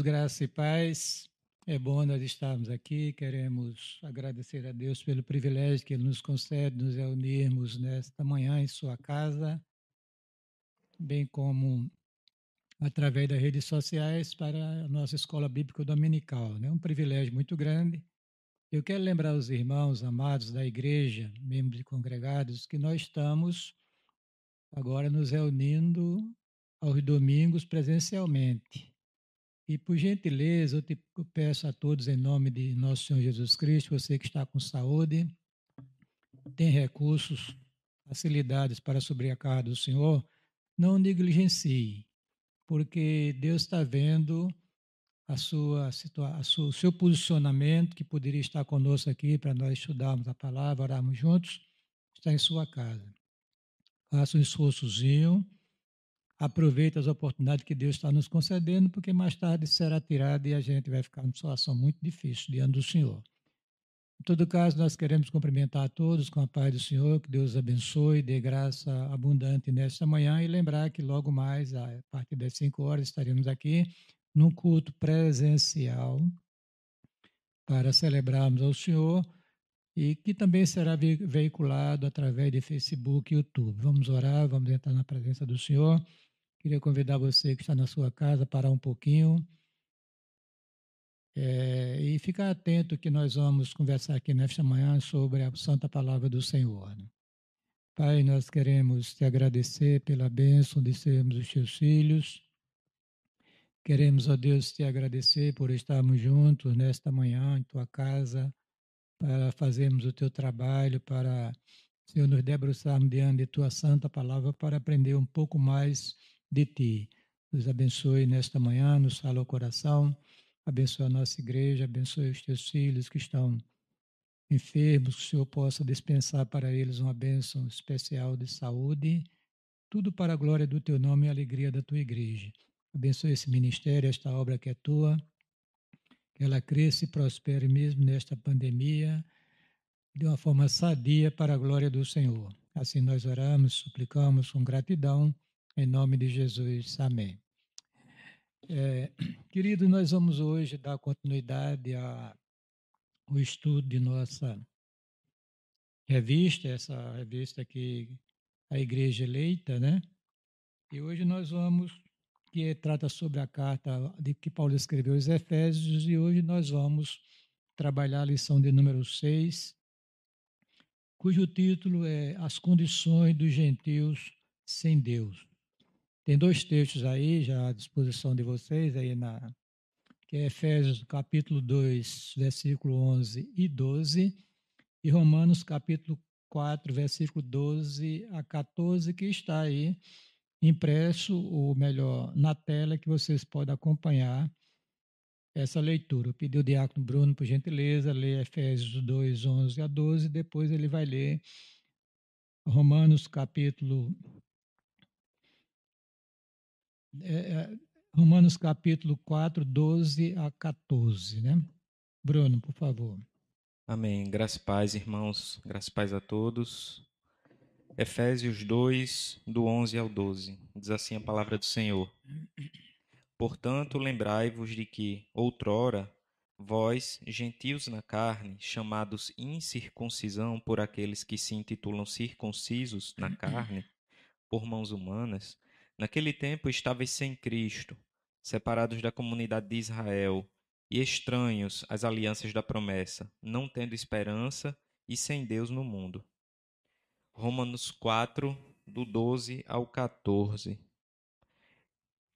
Queridos, graça e paz. É bom nós estarmos aqui. Queremos agradecer a Deus pelo privilégio que Ele nos concede nos reunirmos nesta manhã em Sua casa, bem como através das redes sociais para a nossa escola bíblica dominical. É né? um privilégio muito grande. Eu quero lembrar os irmãos amados da igreja, membros e congregados, que nós estamos agora nos reunindo aos domingos presencialmente. E por gentileza, eu te peço a todos em nome de nosso Senhor Jesus Cristo, você que está com saúde, tem recursos, facilidades para subir a casa do Senhor, não negligencie, porque Deus está vendo a sua, a sua, o seu posicionamento, que poderia estar conosco aqui para nós estudarmos a palavra, orarmos juntos, está em sua casa. Faça um esforçozinho aproveite as oportunidades que Deus está nos concedendo, porque mais tarde será tirado e a gente vai ficar numa situação muito difícil diante do Senhor. Em todo caso, nós queremos cumprimentar a todos com a paz do Senhor, que Deus abençoe, dê graça abundante nesta manhã e lembrar que logo mais, a partir das 5 horas, estaremos aqui num culto presencial para celebrarmos ao Senhor e que também será veiculado através de Facebook e YouTube. Vamos orar, vamos entrar na presença do Senhor Queria convidar você que está na sua casa a parar um pouquinho é, e ficar atento que nós vamos conversar aqui nesta manhã sobre a Santa Palavra do Senhor. Né? Pai, nós queremos te agradecer pela bênção de sermos os teus filhos. Queremos, ó Deus, te agradecer por estarmos juntos nesta manhã em tua casa para fazermos o teu trabalho, para, Senhor, nos debruçarmos diante de tua santa palavra para aprender um pouco mais de ti. Nos abençoe nesta manhã, nos fala o coração, abençoe a nossa igreja, abençoe os teus filhos que estão enfermos, que o Senhor possa dispensar para eles uma bênção especial de saúde, tudo para a glória do teu nome e a alegria da tua igreja. Abençoe esse ministério, esta obra que é tua, que ela cresça e prospere mesmo nesta pandemia, de uma forma sadia para a glória do Senhor. Assim nós oramos, suplicamos com gratidão em nome de Jesus, amém. É, querido, nós vamos hoje dar continuidade ao estudo de nossa revista, essa revista que a Igreja Eleita, né? E hoje nós vamos, que trata sobre a carta de que Paulo escreveu aos Efésios, e hoje nós vamos trabalhar a lição de número 6, cujo título é As Condições dos Gentios sem Deus. Tem dois textos aí já à disposição de vocês aí na que é Efésios capítulo 2, versículo 11 e 12 e Romanos capítulo 4, versículo 12 a 14 que está aí impresso ou melhor na tela que vocês podem acompanhar essa leitura. Eu pedi o diácono Bruno, por gentileza, ler Efésios 2, 11 a 12, depois ele vai ler Romanos capítulo é, é, Romanos capítulo 4, 12 a 14, né? Bruno, por favor. Amém. Graças e paz, irmãos. Graças e paz a todos. Efésios 2, do 11 ao 12. Diz assim a palavra do Senhor. Portanto, lembrai-vos de que, outrora, vós, gentios na carne, chamados incircuncisão por aqueles que se intitulam circuncisos na carne, por mãos humanas, Naquele tempo estáveis sem Cristo, separados da comunidade de Israel e estranhos às alianças da promessa, não tendo esperança e sem Deus no mundo. Romanos 4, do 12 ao 14.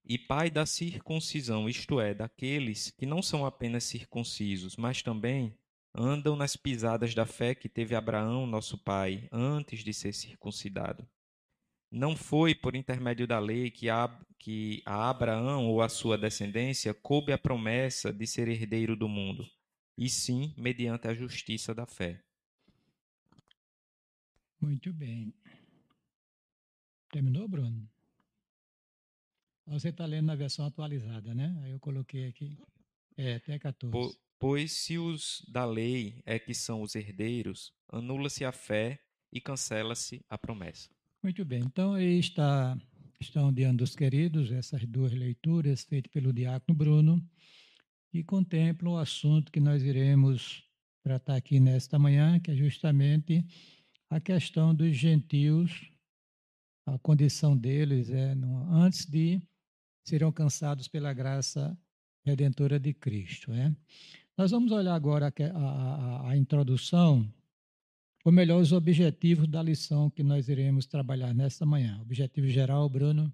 E pai da circuncisão, isto é, daqueles que não são apenas circuncisos, mas também andam nas pisadas da fé que teve Abraão, nosso pai, antes de ser circuncidado não foi por intermédio da lei que a, que a Abraão ou a sua descendência coube a promessa de ser herdeiro do mundo, e sim mediante a justiça da fé. Muito bem. Terminou, Bruno? Você está lendo na versão atualizada, né? Aí eu coloquei aqui. É, até 14. Po, pois se os da lei é que são os herdeiros, anula-se a fé e cancela-se a promessa. Muito bem, então aí está, estão diante dos queridos essas duas leituras feitas pelo diácono Bruno. e contemplam o assunto que nós iremos tratar aqui nesta manhã, que é justamente a questão dos gentios, a condição deles é no, antes de serem alcançados pela graça redentora de Cristo. Né? Nós vamos olhar agora a, a, a introdução, ou melhor, os objetivos da lição que nós iremos trabalhar nesta manhã. Objetivo geral, Bruno.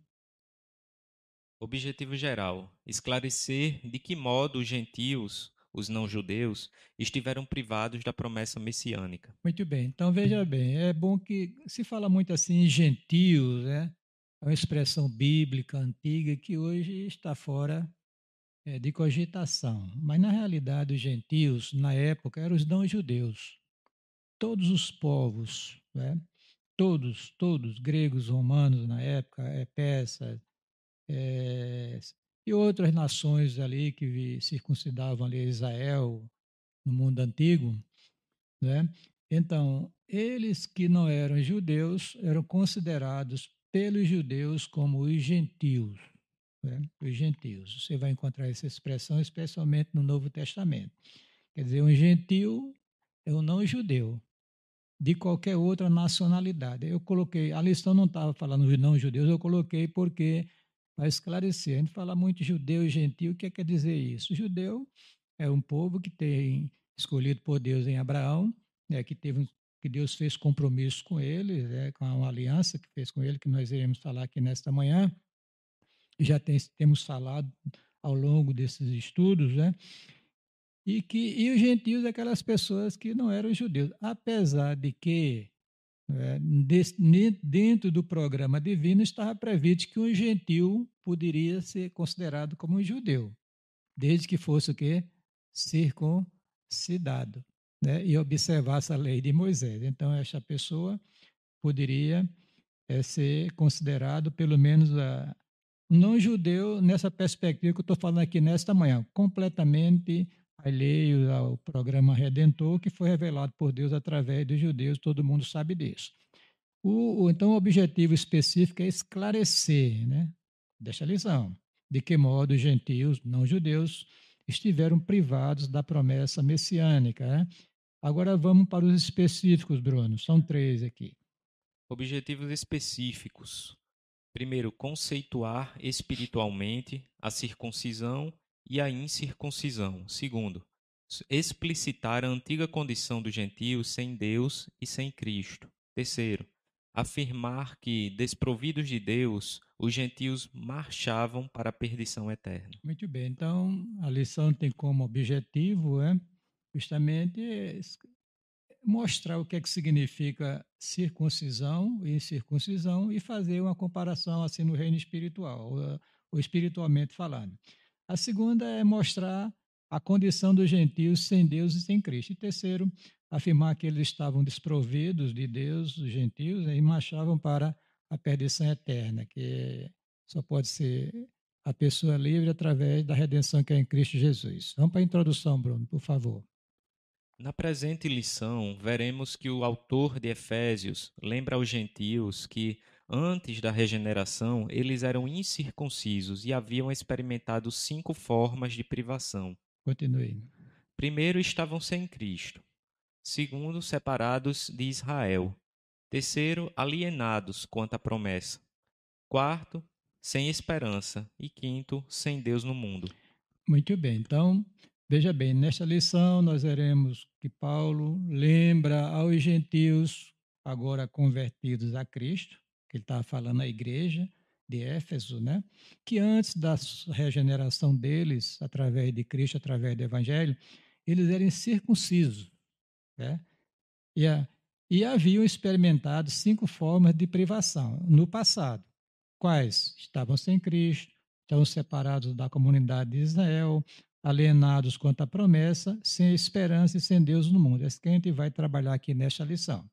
Objetivo geral: esclarecer de que modo os gentios, os não-judeus, estiveram privados da promessa messiânica. Muito bem. Então veja bem, é bom que se fala muito assim gentios, né? É uma expressão bíblica antiga que hoje está fora é, de cogitação. Mas na realidade os gentios na época eram os não-judeus. Todos os povos, né? todos, todos, gregos, romanos na época, é, persas, é, e outras nações ali que circuncidavam ali Israel no mundo antigo, né? Então, eles que não eram judeus eram considerados pelos judeus como os gentios, né? os gentios. Você vai encontrar essa expressão especialmente no Novo Testamento. Quer dizer, um gentil é um não judeu de qualquer outra nacionalidade. Eu coloquei, a lição não estava falando de não judeus, eu coloquei porque para esclarecer. A gente fala muito judeu e gentil, o que quer dizer isso? Judeu é um povo que tem escolhido por Deus em Abraão, né, que teve que Deus fez compromisso com ele, né, com uma aliança que fez com ele, que nós iremos falar aqui nesta manhã. Já tem, temos falado ao longo desses estudos, né? E que e os gentios aquelas pessoas que não eram judeus, apesar de que é, dentro do programa divino estava previsto que um gentil poderia ser considerado como um judeu, desde que fosse o quê? Circuncidado, né? e observasse a lei de Moisés. Então, essa pessoa poderia é, ser considerado, pelo menos, a, não judeu nessa perspectiva que eu estou falando aqui nesta manhã, completamente alheios ao programa redentor que foi revelado por Deus através dos judeus, todo mundo sabe disso. O, o, então, o objetivo específico é esclarecer, né, desta lição, de que modo os gentios, não judeus, estiveram privados da promessa messiânica. Né? Agora vamos para os específicos, Bruno, são três aqui. Objetivos específicos. Primeiro, conceituar espiritualmente a circuncisão e a incircuncisão. Segundo, explicitar a antiga condição dos gentios sem Deus e sem Cristo. Terceiro, afirmar que, desprovidos de Deus, os gentios marchavam para a perdição eterna. Muito bem, então a lição tem como objetivo é, justamente mostrar o que é que significa circuncisão e incircuncisão e fazer uma comparação assim no reino espiritual, ou, espiritualmente falando. A segunda é mostrar a condição dos gentios sem Deus e sem Cristo. E terceiro, afirmar que eles estavam desprovidos de Deus, os gentios, e marchavam para a perdição eterna, que só pode ser a pessoa livre através da redenção que é em Cristo Jesus. Vamos para a introdução, Bruno, por favor. Na presente lição, veremos que o autor de Efésios lembra aos gentios que Antes da regeneração, eles eram incircuncisos e haviam experimentado cinco formas de privação. Continue. Primeiro, estavam sem Cristo. Segundo, separados de Israel. Terceiro, alienados quanto à promessa. Quarto, sem esperança. E quinto, sem Deus no mundo. Muito bem. Então, veja bem, nesta lição nós veremos que Paulo lembra aos gentios agora convertidos a Cristo que ele estava falando à igreja de Éfeso, né? que antes da regeneração deles, através de Cristo, através do Evangelho, eles eram circuncisos. Né? E, a, e haviam experimentado cinco formas de privação no passado. Quais? Estavam sem Cristo, estavam separados da comunidade de Israel, alienados quanto à promessa, sem esperança e sem Deus no mundo. É isso que a gente vai trabalhar aqui nesta lição.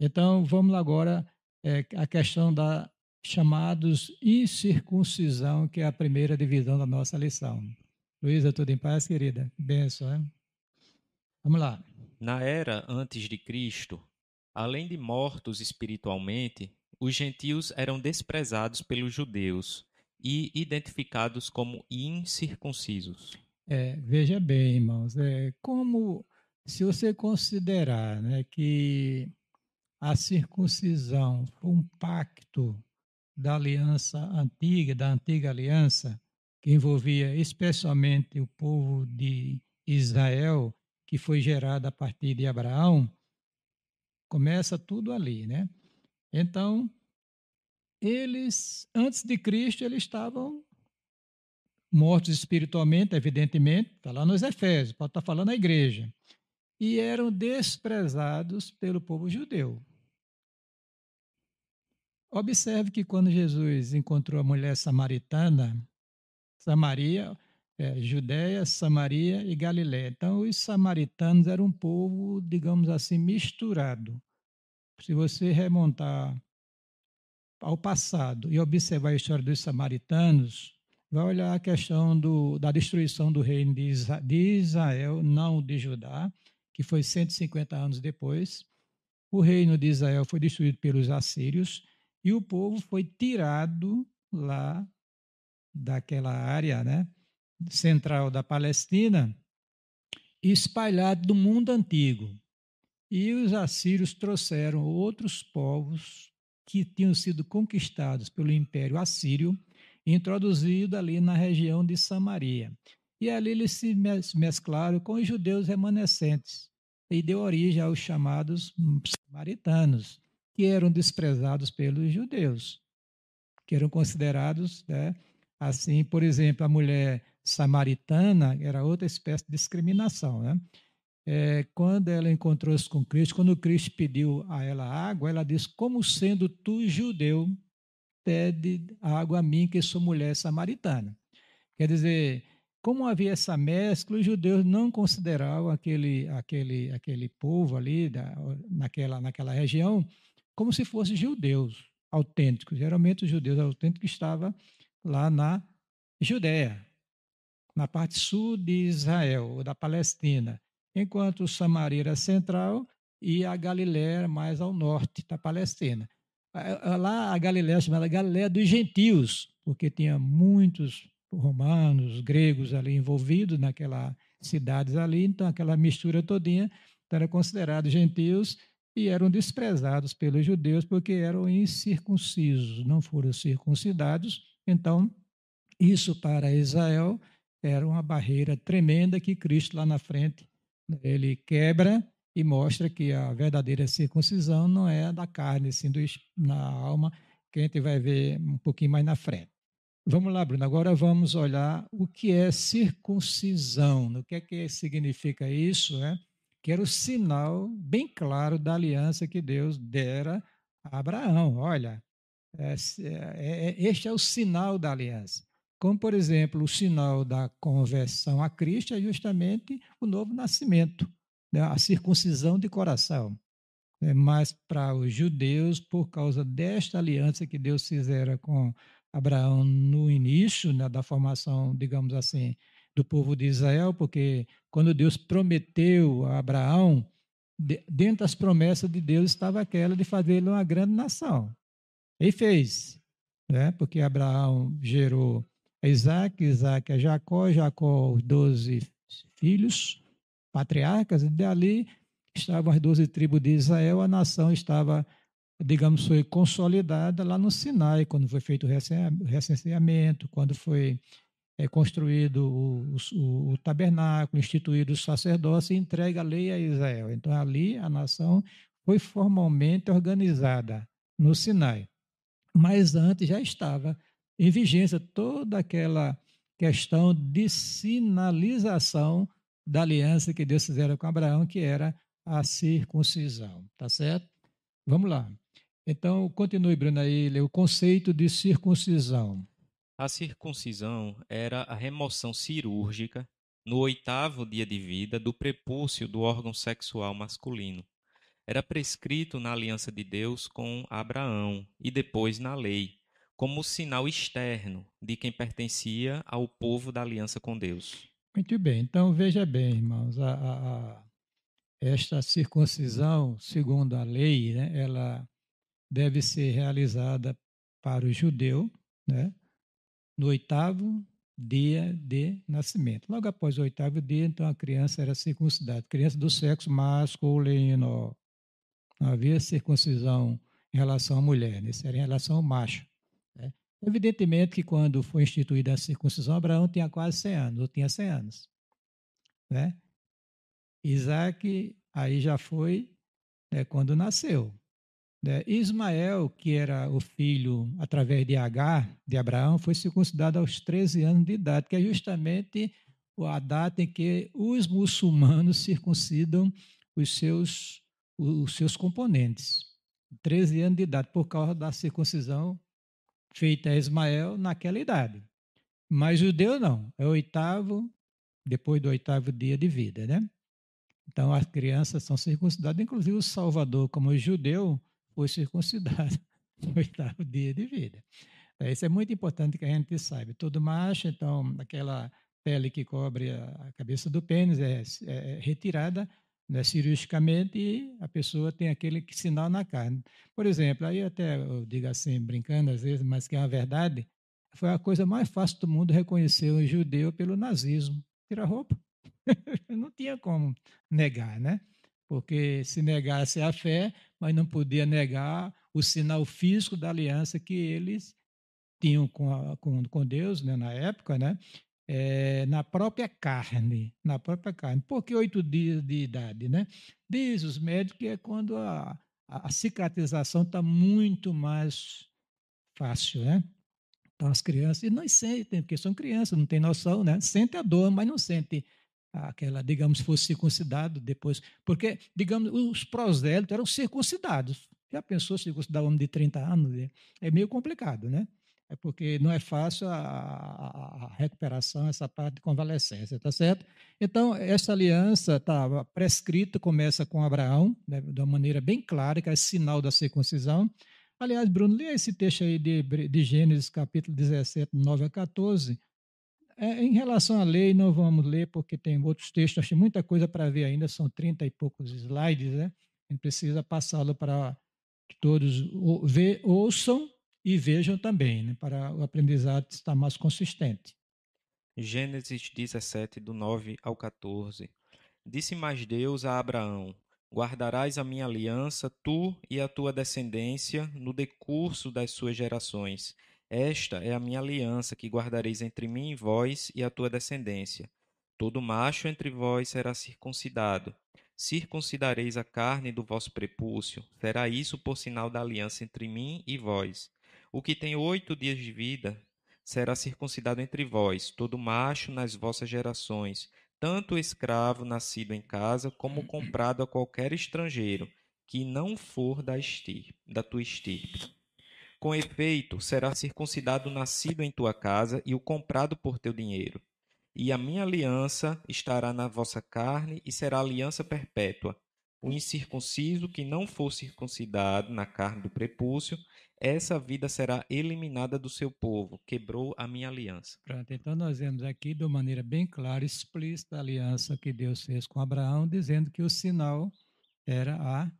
Então, vamos agora é, a questão da chamados incircuncisão, que é a primeira divisão da nossa lição. Luísa, tudo em paz, querida? Benção, hein? Vamos lá. Na era antes de Cristo, além de mortos espiritualmente, os gentios eram desprezados pelos judeus e identificados como incircuncisos. É, veja bem, irmãos, é, como se você considerar né, que a circuncisão foi um pacto da aliança antiga, da antiga aliança, que envolvia especialmente o povo de Israel, que foi gerado a partir de Abraão, começa tudo ali, né? Então, eles, antes de Cristo, eles estavam mortos espiritualmente, evidentemente, está lá nos Efésios, pode estar falando a igreja, e eram desprezados pelo povo judeu. Observe que quando Jesus encontrou a mulher samaritana, Samaria, é, Judéia, Samaria e Galiléia. Então, os samaritanos eram um povo, digamos assim, misturado. Se você remontar ao passado e observar a história dos samaritanos, vai olhar a questão do, da destruição do reino de Israel, não de Judá, que foi 150 anos depois. O reino de Israel foi destruído pelos assírios e o povo foi tirado lá daquela área né, central da Palestina espalhado do mundo antigo. E os assírios trouxeram outros povos que tinham sido conquistados pelo Império Assírio introduzido ali na região de Samaria. E ali eles se mesclaram com os judeus remanescentes e deu origem aos chamados samaritanos, que eram desprezados pelos judeus, que eram considerados, né, assim, por exemplo, a mulher samaritana era outra espécie de discriminação, né? É, quando ela encontrou-se com Cristo, quando Cristo pediu a ela água, ela disse: Como sendo tu judeu, pede água a mim, que sou mulher samaritana. Quer dizer, como havia essa mescla, os judeus não consideravam aquele, aquele, aquele povo ali, da, naquela, naquela região, como se fossem judeus autênticos. Geralmente, os judeus autênticos estavam lá na Judéia, na parte sul de Israel, ou da Palestina, enquanto Samaria era central e a Galiléia mais ao norte da Palestina. Lá a Galiléia chamada Galiléia dos gentios, porque tinha muitos romanos, gregos ali envolvidos naquelas cidades ali, então aquela mistura todinha então era considerado gentios e eram desprezados pelos judeus porque eram incircuncisos, não foram circuncidados. Então, isso para Israel era uma barreira tremenda que Cristo lá na frente ele quebra e mostra que a verdadeira circuncisão não é da carne, sim do, na alma, que a gente vai ver um pouquinho mais na frente. Vamos lá, Bruno. Agora vamos olhar o que é circuncisão. O que é que significa isso? Né? Que era o sinal bem claro da aliança que Deus dera a Abraão. Olha, é, é, é, este é o sinal da aliança. Como, por exemplo, o sinal da conversão a Cristo é justamente o novo nascimento né, a circuncisão de coração. É, mas para os judeus, por causa desta aliança que Deus fizera com Abraão no início né, da formação, digamos assim, do povo de Israel, porque quando Deus prometeu a Abraão, de, dentro das promessas de Deus estava aquela de fazer ele uma grande nação. E fez, né? porque Abraão gerou Isaac, Isaac a Jacó, Jacó os doze filhos, patriarcas, e dali estavam as doze tribos de Israel, a nação estava, digamos, foi consolidada lá no Sinai, quando foi feito o recenseamento, quando foi é, construído o, o, o, tabernáculo, instituído o sacerdócio e entregue a lei a Israel. Então, ali a nação foi formalmente organizada no Sinai. Mas antes já estava em vigência toda aquela questão de sinalização da aliança que Deus fizera com Abraão, que era a circuncisão, tá certo? Vamos lá. Então, continue, Bruno, aí, o conceito de circuncisão. A circuncisão era a remoção cirúrgica, no oitavo dia de vida, do prepúcio do órgão sexual masculino. Era prescrito na aliança de Deus com Abraão e depois na lei, como sinal externo de quem pertencia ao povo da aliança com Deus. Muito bem. Então, veja bem, irmãos, a, a, a, esta circuncisão, segundo a lei, né, ela deve ser realizada para o judeu, né, no oitavo dia de nascimento. Logo após o oitavo dia, então a criança era circuncidada. Criança do sexo masculino. Não havia circuncisão em relação à mulher, isso era em relação ao macho. Né? Evidentemente que quando foi instituída a circuncisão, Abraão tinha quase 100 anos, ou tinha 100 anos. Né? Isaac aí já foi né, quando nasceu. Né? Ismael, que era o filho, através de Agar, de Abraão, foi circuncidado aos 13 anos de idade, que é justamente a data em que os muçulmanos circuncidam os seus, os seus componentes. 13 anos de idade, por causa da circuncisão feita a Ismael naquela idade. Mas judeu não, é o oitavo, depois do oitavo dia de vida, né? Então as crianças são circuncidadas, inclusive o Salvador, como judeu, foi circuncidado no oitavo dia de vida. Então, isso é muito importante que a gente saiba. Todo macho, então, aquela pele que cobre a cabeça do pênis é, é retirada né, cirurgicamente e a pessoa tem aquele sinal na carne. Por exemplo, aí até eu digo assim, brincando às vezes, mas que é a verdade, foi a coisa mais fácil do mundo reconhecer um judeu pelo nazismo. Tira a roupa. Não tinha como negar, né? Porque se negasse a fé, mas não podia negar o sinal físico da aliança que eles tinham com, a, com, com Deus né, na época, né? É, na própria carne, na própria carne. Por que oito dias de idade, né? Diz os médicos que é quando a, a, a cicatrização está muito mais fácil, né? Então as crianças, e não sentem, porque são crianças, não tem noção, né? Sente a dor, mas não sente aquela, digamos, fosse circuncidado depois. Porque, digamos, os prosélitos eram circuncidados. Já pensou circuncidar um homem de 30 anos? É meio complicado, né? É porque não é fácil a, a, recuperação, essa parte de convalescência, tá certo? Então, essa aliança estava prescrita, começa com Abraão, né, de uma maneira bem clara, que é sinal da circuncisão. Aliás, Bruno, lê esse texto aí de, de Gênesis, capítulo 17, 9 a 14, é, em relação à lei, não vamos ler, porque tem outros textos, tem muita coisa para ver ainda, são 30 e poucos slides, né? A gente precisa passá-lo para que todos ve, ouçam e vejam também, né? para o aprendizado estar mais consistente. Gênesis 17, do 9 ao 14. Disse mais Deus a Abraão: Guardarás a minha aliança, tu e a tua descendência, no decurso das suas gerações esta é a minha aliança que guardareis entre mim e vós e a tua descendência. Todo macho entre vós será circuncidado. Circuncidareis a carne do vosso prepúcio. Será isso por sinal da aliança entre mim e vós. O que tem oito dias de vida será circuncidado entre vós, todo macho nas vossas gerações, tanto o escravo nascido em casa como comprado a qualquer estrangeiro, que não for da, estirpe, da tua estirpe. Com efeito, será circuncidado o nascido em tua casa e o comprado por teu dinheiro. E a minha aliança estará na vossa carne e será aliança perpétua. O incircunciso que não for circuncidado na carne do prepúcio, essa vida será eliminada do seu povo. Quebrou a minha aliança. Pronto, então nós vemos aqui de maneira bem clara, explícita, a aliança que Deus fez com Abraão, dizendo que o sinal era a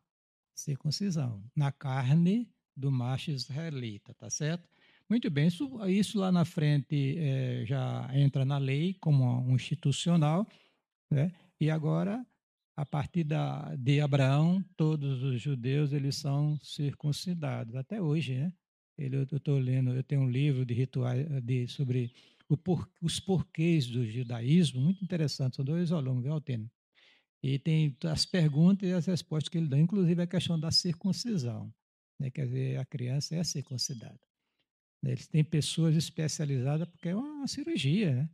circuncisão. Na carne do macho israelita, tá certo? Muito bem, isso, isso lá na frente é, já entra na lei como um institucional, né? e agora, a partir da, de Abraão, todos os judeus eles são circuncidados, até hoje, né? Ele, eu estou lendo, eu tenho um livro de rituais de, sobre por, os porquês do judaísmo, muito interessante, são dois volumes, viu, Altino? E tem as perguntas e as respostas que ele dá, inclusive a questão da circuncisão. Né? Quer dizer, a criança é circuncidada. Né? Eles têm pessoas especializadas porque é uma cirurgia, né?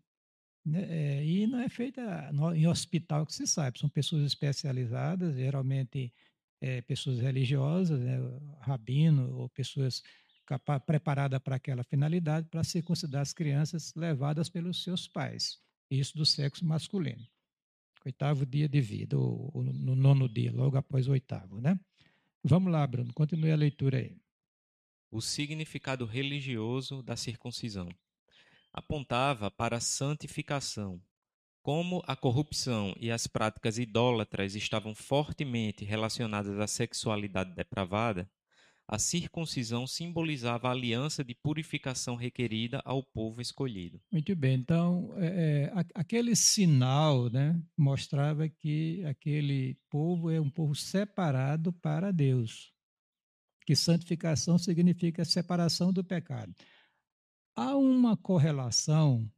né é, e não é feita no, em hospital que se sabe, são pessoas especializadas, geralmente é, pessoas religiosas, né, rabino ou pessoas preparadas para aquela finalidade, para circuncidar as crianças levadas pelos seus pais, isso do sexo masculino. Oitavo dia de vida, ou, ou no nono dia, logo após o oitavo, né? Vamos lá, Bruno, continue a leitura aí. O significado religioso da circuncisão apontava para a santificação. Como a corrupção e as práticas idólatras estavam fortemente relacionadas à sexualidade depravada, A circuncisão simbolizava a aliança de purificação requerida ao povo escolhido. Muito bem, então é, é aquele sinal né, mostrava que aquele povo é um povo separado para Deus, que santificação significa separação do pecado. Há uma correlação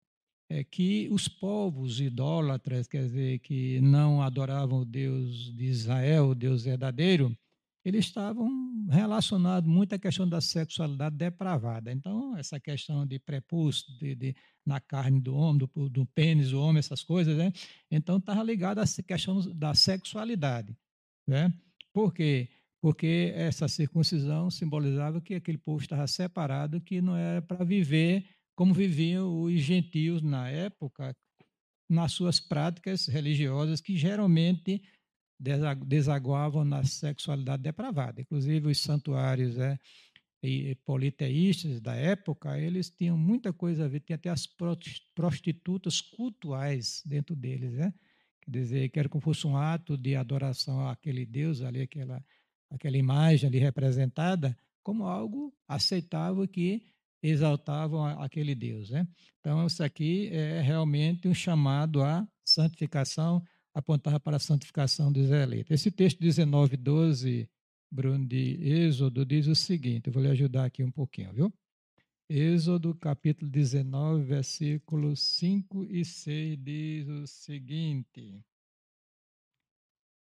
é que os povos idólatras, quer dizer, que não adoravam o Deus de Israel, o Deus verdadeiro, eles estavam relacionados muito à questão da sexualidade depravada. Então, essa questão de prepúcio, de, de, na carne do homem, do, do pênis do homem, essas coisas, né? Então, estava ligado à questão da sexualidade. Né? Por quê? Porque essa circuncisão simbolizava que aquele povo estava separado, que não era para viver como viviam os gentios na época, nas suas práticas religiosas, que geralmente desaguavam na sexualidade depravada. Inclusive, os santuários é, politeístas da época, eles tinham muita coisa a ver, tinha até as prostitutas cultuais dentro deles, né? Quer dizer, que era como fosse um ato de adoração àquele Deus ali, aquela, aquela imagem ali representada, como algo aceitável que exaltavam aquele Deus. Né? Então, isso aqui é realmente um chamado à santificação, apontava para a santificação dos eleitos. Esse texto 19, 12, Bruno, de Êxodo, diz o seguinte, eu vou lhe ajudar aqui um pouquinho, viu? Êxodo, capítulo 19, versículos 5 e 6, diz o seguinte.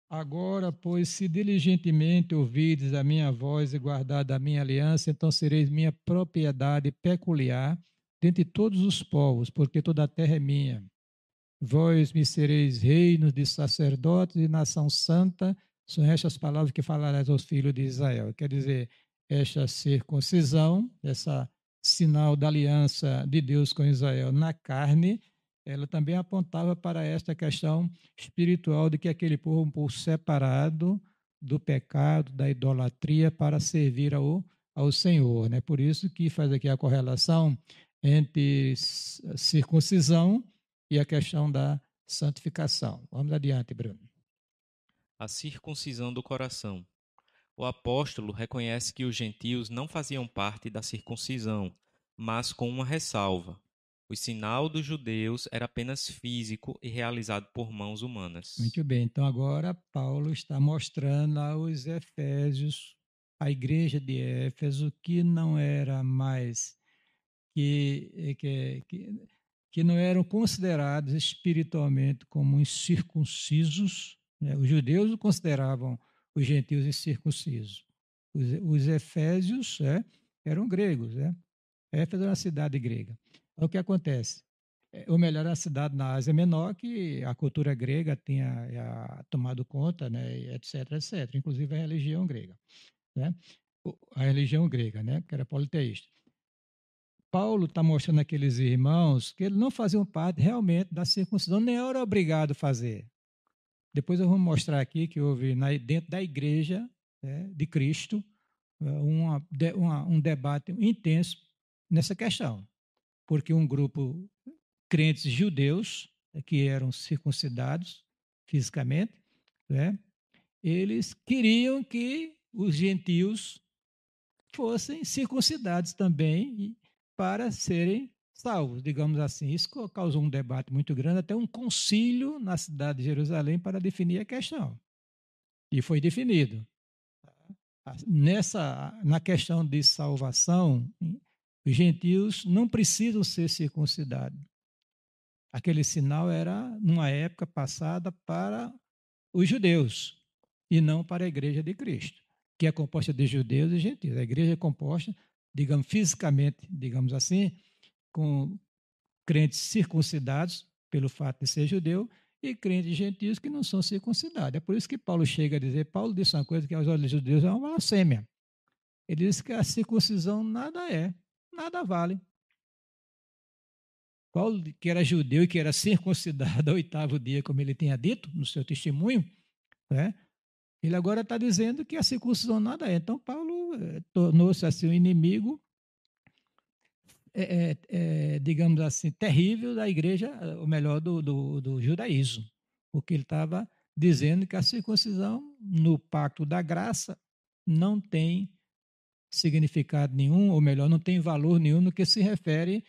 Agora, pois, se diligentemente ouvides a minha voz e guardar a minha aliança, então sereis minha propriedade peculiar dentre todos os povos, porque toda a terra é minha. Vós me sereis reinos de sacerdotes e nação santa. São estas palavras que falarás aos filhos de Israel. Quer dizer, esta circuncisão, essa sinal da aliança de Deus com Israel na carne, ela também apontava para esta questão espiritual de que aquele povo é um povo separado do pecado, da idolatria, para servir ao, ao Senhor. Né? Por isso que faz aqui a correlação entre circuncisão e a questão da santificação. Vamos adiante, Bruno. A circuncisão do coração. O apóstolo reconhece que os gentios não faziam parte da circuncisão, mas com uma ressalva. O sinal dos judeus era apenas físico e realizado por mãos humanas. Muito bem, então agora Paulo está mostrando aos Efésios, a igreja de Éfeso, que não era mais que, que, que que não eram considerados espiritualmente como incircuncisos. Né? Os judeus consideravam os gentios incircuncisos. Os, os efésios é, eram gregos. É? Éfeso era uma cidade grega. Então, o que acontece? É, ou melhor, a cidade na Ásia Menor, que a cultura grega tinha a, tomado conta, né, etc, etc, inclusive a religião grega. Né? A religião grega, né, que era politeísta. Paulo está mostrando aqueles irmãos que eles não faziam parte realmente da circuncisão, nem era obrigado a fazer. Depois eu vou mostrar aqui que houve dentro da igreja né, de Cristo é, uma, uma, um debate intenso nessa questão, porque um grupo crentes judeus né, que eram circuncidados fisicamente, né, eles queriam que os gentios fossem circuncidados também para serem salvos, digamos assim. Isso causou um debate muito grande, até um concílio na cidade de Jerusalém para definir a questão. E foi definido. Nessa, na questão de salvação, os gentios não precisam ser circuncidados. Aquele sinal era, numa época passada, para os judeus e não para a igreja de Cristo, que é composta de judeus e gentios. A igreja é composta digamos, fisicamente, digamos assim, com crentes circuncidados pelo fato de ser judeu e crentes gentios que não são circuncidados. É por isso que Paulo chega a dizer, Paulo disse uma coisa que aos olhos dos judeus é uma blasfêmia. Ele diz que a circuncisão nada é, nada vale. Paulo, que era judeu e que era circuncidado ao oitavo dia, como ele tinha dito no seu testemunho, né? ele agora está dizendo que a circuncisão nada é. Então, Paulo tornou-se assim um inimigo, é, é, digamos assim, terrível da igreja, ou melhor, do, do, do judaísmo, porque ele estava dizendo que a circuncisão no pacto da graça não tem significado nenhum, ou melhor, não tem valor nenhum no que se refere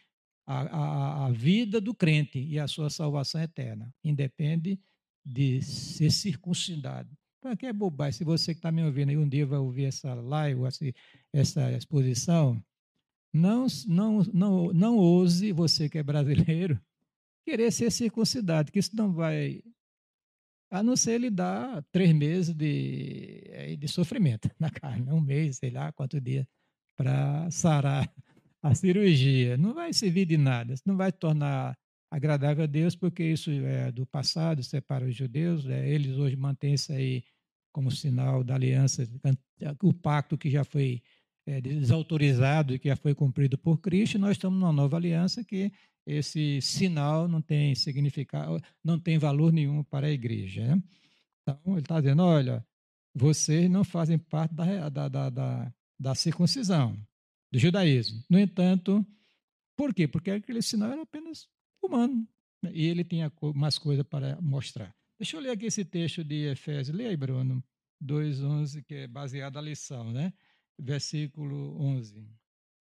à, à, à vida do crente e à sua salvação eterna. Independe de ser circuncidado. Para que é bobagem? Se você que está me ouvindo aí um dia vai ouvir essa live, essa exposição, não, não, não, não ouse, você que é brasileiro, querer ser circuncidado, que isso não vai. A não ser ele dar três meses de, eh, de sofrimento na carne, um mês, sei lá quanto dia, para sarar a cirurgia. Não vai servir de nada, não vai tornar agradável a Deus, porque isso é do passado, separa os judeus, é, eles hoje mantêm isso aí como sinal da aliança, o pacto que já foi é, desautorizado e que já foi cumprido por Cristo, nós estamos numa nova aliança que esse sinal não tem significado, não tem valor nenhum para a igreja. Né? Então, ele está dizendo: olha, vocês não fazem parte da, da, da, da, da circuncisão, do judaísmo. No entanto, por quê? Porque aquele sinal era apenas humano. Né? E ele tinha mais coisa para mostrar. Deixa eu ler aqui esse texto de Efésios. Leia aí, Bruno, 2,11, que é baseado na lição, né? Versículo 11.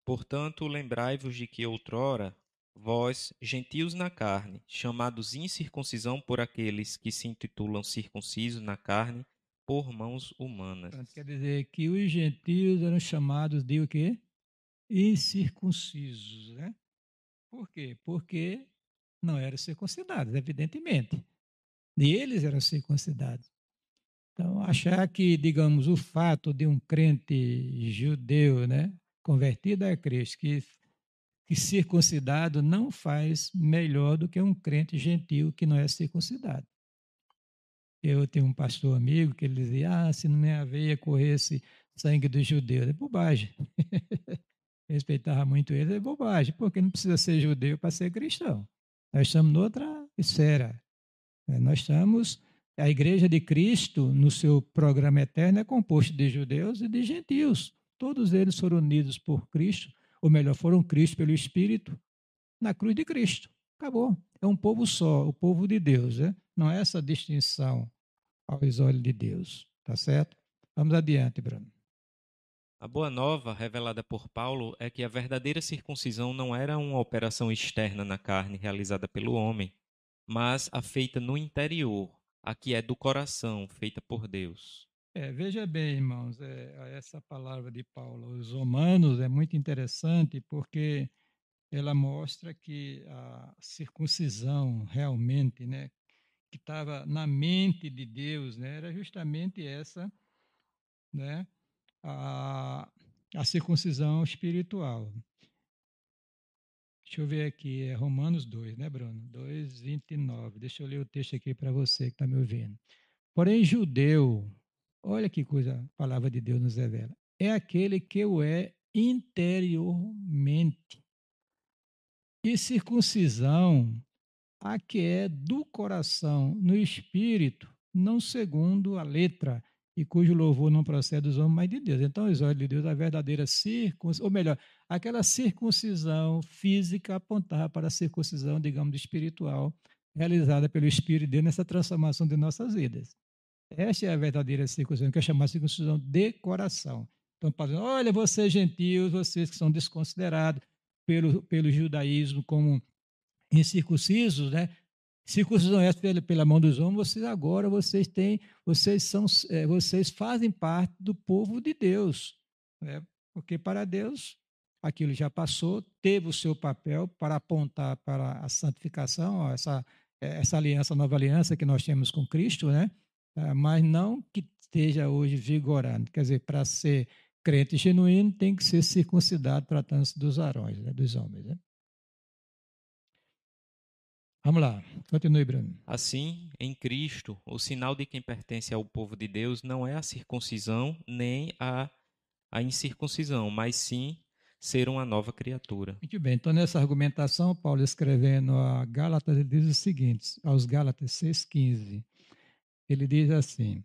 Portanto, lembrai-vos de que outrora, vós, gentios na carne, chamados incircuncisão por aqueles que se intitulam circuncisos na carne, por mãos humanas. Quer dizer que os gentios eram chamados de o quê? Incircuncisos, né? Por quê? Porque não eram circuncidados, evidentemente. E eles eram circuncidados. Então, achar que, digamos, o fato de um crente judeu, né, convertido a Cristo, que, que circuncidado não faz melhor do que um crente gentil que não é circuncidado. Eu tenho um pastor amigo que ele dizia: ah, se na minha veia corresse sangue dos judeus, é bobagem. Respeitava muito ele, é bobagem, porque não precisa ser judeu para ser cristão. Nós estamos noutra esfera. É, nós estamos. A Igreja de Cristo, no seu programa eterno, é composto de judeus e de gentios. Todos eles foram unidos por Cristo, ou melhor, foram Cristo pelo Espírito, na cruz de Cristo. Acabou. É um povo só, o povo de Deus. Né? Não é essa distinção aos olhos de Deus. Tá certo? Vamos adiante, Bruno. A boa nova revelada por Paulo é que a verdadeira circuncisão não era uma operação externa na carne realizada pelo homem, mas a feita no interior, a que é do coração, feita por Deus. É, veja bem, irmãos, é, essa palavra de Paulo os Romanos é muito interessante porque ela mostra que a circuncisão realmente, né, que estava na mente de Deus, né, era justamente essa, né, a, a circuncisão espiritual. Deixa eu ver aqui, é Romanos 2, né, Bruno? 2, 29. Deixa eu ler o texto aqui para você que está me ouvindo. Porém, judeu, olha que coisa a palavra de Deus nos revela. É aquele que o é interiormente. E circuncisão, a que é do coração, no espírito, não segundo a letra, e cujo louvor não procede dos homens, mas de Deus. Então, os olhos de Deus, a verdadeira circuncisão, ou melhor, aquela circuncisão física apontava para a circuncisão, digamos, espiritual, realizada pelo Espírito de Deus nessa transformação de nossas vidas. Esta é a verdadeira circuncisão, que é chamada circuncisão de coração. Então, dizendo, olha, vocês gentios, vocês que são desconsiderados pelo, pelo judaísmo como incircuncisos, né? Circuncisão essa pela, pela mão dos homens, vocês agora vocês têm, vocês são, é, vocês fazem parte do povo de Deus, né? porque para Deus aquilo já passou, teve o seu papel para apontar para a santificação, essa essa aliança, nova aliança que nós temos com Cristo, né? Ah, mas não que esteja hoje vigorando. Quer dizer, para ser crente genuíno tem que ser circuncidado tratando-se dos arões, né? dos homens. Né? Vamos lá, continue, Bruno. Assim, em Cristo, o sinal de quem pertence ao povo de Deus não é a circuncisão nem a, a incircuncisão, mas sim ser uma nova criatura. Muito bem, então nessa argumentação, Paulo escrevendo a Gálatas, ele diz o seguinte, aos Gálatas 6,15, ele diz assim,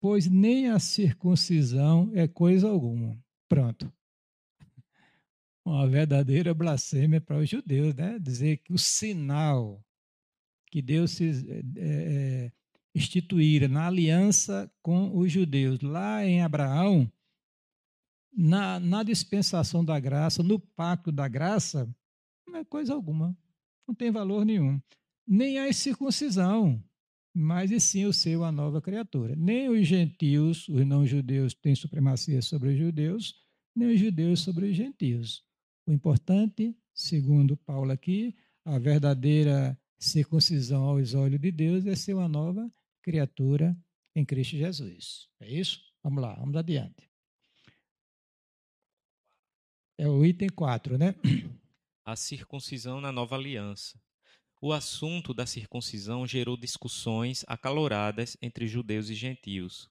pois nem a circuncisão é coisa alguma. Pronto. Uma verdadeira blasfêmia para os judeus, né? Dizer que o sinal que Deus se, é, instituíra na aliança com os judeus lá em Abraão, na, na dispensação da graça, no pacto da graça, não é coisa alguma. Não tem valor nenhum. Nem a circuncisão, mas e sim o ser uma nova criatura. Nem os gentios, os não-judeus, têm supremacia sobre os judeus, nem os judeus sobre os gentios. O importante, segundo Paulo aqui, a verdadeira circuncisão aos olhos de Deus é ser uma nova criatura em Cristo Jesus. É isso? Vamos lá, vamos adiante. É o item 4, né? A circuncisão na nova aliança. O assunto da circuncisão gerou discussões acaloradas entre judeus e gentios.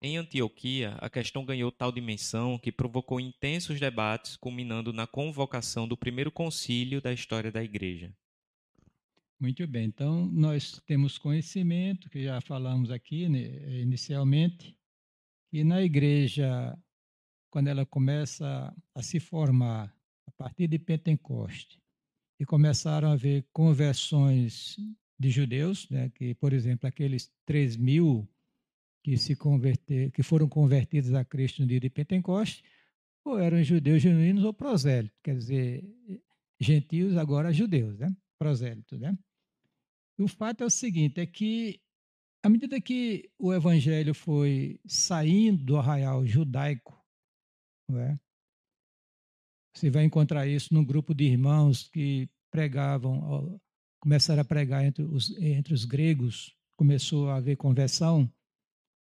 Em Antioquia, a questão ganhou tal dimensão que provocou intensos debates, culminando na convocação do primeiro concílio da história da Igreja. Muito bem, então nós temos conhecimento, que já falamos aqui né, inicialmente, que na Igreja quando ela começa a se formar a partir de Pentecoste e começaram a haver conversões de judeus, né, que, por exemplo, aqueles 3 mil que, se converter, que foram convertidos a Cristo no dia de Pentecoste, ou eram judeus genuínos ou prosélitos, quer dizer, gentios agora judeus, né? prosélitos. Né? O fato é o seguinte, é que à medida que o evangelho foi saindo do arraial judaico é? Você vai encontrar isso num grupo de irmãos que pregavam, começaram a pregar entre os, entre os gregos, começou a haver conversão.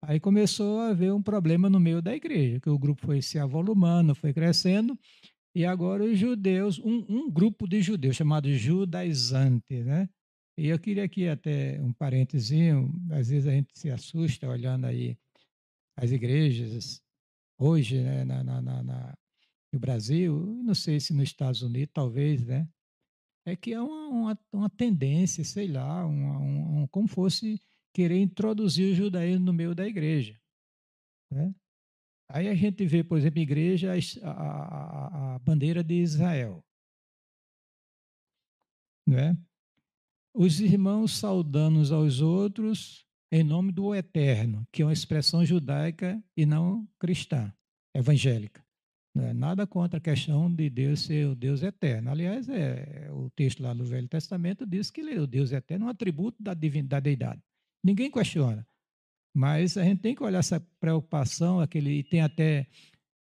Aí começou a haver um problema no meio da igreja, que o grupo foi se avolumando, foi crescendo, e agora os judeus, um, um grupo de judeus chamado judaizante, né? E eu queria aqui até um parentezinho, às vezes a gente se assusta olhando aí as igrejas hoje né, na, na, na, no Brasil, não sei se nos Estados Unidos, talvez, né? É que é uma, uma, uma tendência, sei lá, uma, um, como fosse querer introduzir o judaísmo no meio da igreja. Né? Aí a gente vê, por exemplo, igreja, a, a, a bandeira de Israel. Não é? Os irmãos saudando uns aos outros, em nome do eterno, que é uma expressão judaica e não cristã, evangélica. É nada contra a questão de Deus ser o Deus eterno. Aliás, é, o texto lá do Velho Testamento diz que ele, é o Deus eterno é um atributo da, divindade, da deidade. Ninguém questiona. Mas a gente tem que olhar essa preocupação, aquele, e tem até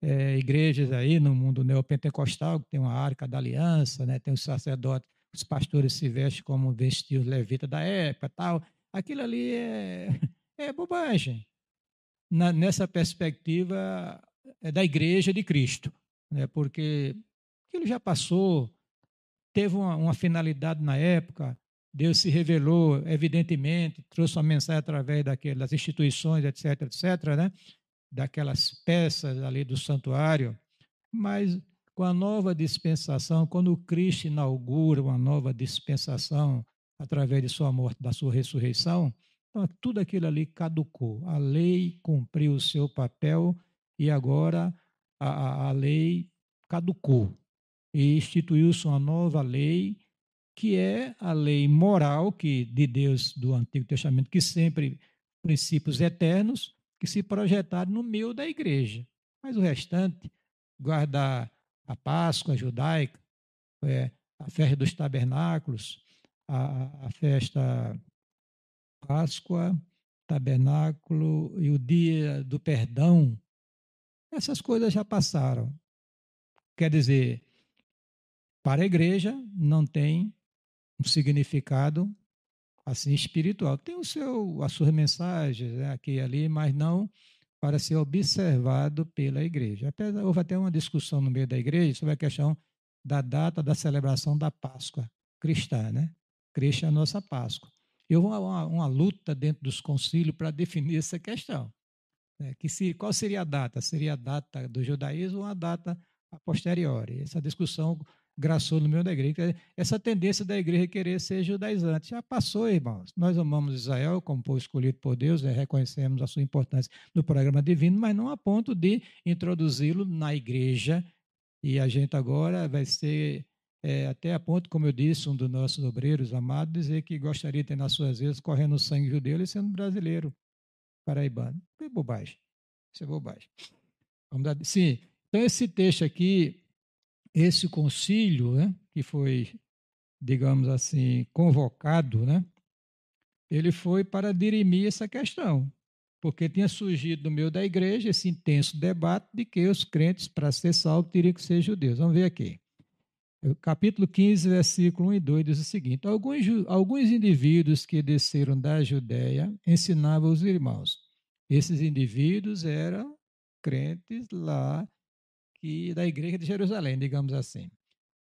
é, igrejas aí no mundo neopentecostal, que tem uma arca da aliança, né, tem os sacerdotes, os pastores se vestem como vestiam os levitas da época tal aquilo ali é, é bobagem. Na, nessa perspectiva é da igreja de Cristo, né? porque aquilo já passou, teve uma, uma finalidade na época, Deus se revelou, evidentemente, trouxe uma mensagem através daquelas instituições, etc., etc., né? daquelas peças ali do santuário, mas com a nova dispensação, quando Cristo inaugura uma nova dispensação através de sua morte, da sua ressurreição, então tudo aquilo ali caducou. A lei cumpriu o seu papel e agora a, a lei caducou. E instituiu-se uma nova lei, que é a lei moral que de Deus do Antigo Testamento, que sempre princípios eternos que se projetaram no meio da igreja. Mas o restante, guardar a Páscoa judaica, é, a festa dos tabernáculos, a, a festa Páscoa, Tabernáculo e o Dia do Perdão, essas coisas já passaram. Quer dizer, para a igreja não tem um significado assim espiritual. Tem o seu, as suas mensagens né, aqui e ali, mas não para ser observado pela igreja. Apesar, houve até uma discussão no meio da igreja sobre a questão da data da celebração da Páscoa cristã, né? Cristo é a nossa Páscoa. E houve uma, uma, luta dentro dos concílios para definir essa questão. Né? Que se, qual seria a data? Seria a data do judaísmo ou a data a posteriori? Essa discussão graçou no meio da igreja. Essa tendência da igreja querer ser judaizante já passou, irmãos. Nós amamos Israel como povo escolhido por Deus, né? reconhecemos a sua importância no programa divino, mas não a ponto de introduzi-lo na igreja e a gente agora vai ser é, até a ponto, como eu disse, um dos nossos obreiros amados, dizer que gostaria de ter nas suas vezes correndo o sangue judeu e sendo brasileiro paraibano. É bobagem. Isso é bobagem. Vamos dar, sim, Então, esse texto aqui, esse concílio, né, que foi, digamos assim, convocado, né, ele foi para dirimir essa questão, porque tinha surgido no meio da igreja esse intenso debate de que os crentes, para ser salvos, teriam que ser judeus. Vamos ver aqui. O capítulo 15, versículo 1 e 2 diz o seguinte: alguns, alguns indivíduos que desceram da Judéia ensinavam os irmãos. Esses indivíduos eram crentes lá que, da igreja de Jerusalém, digamos assim.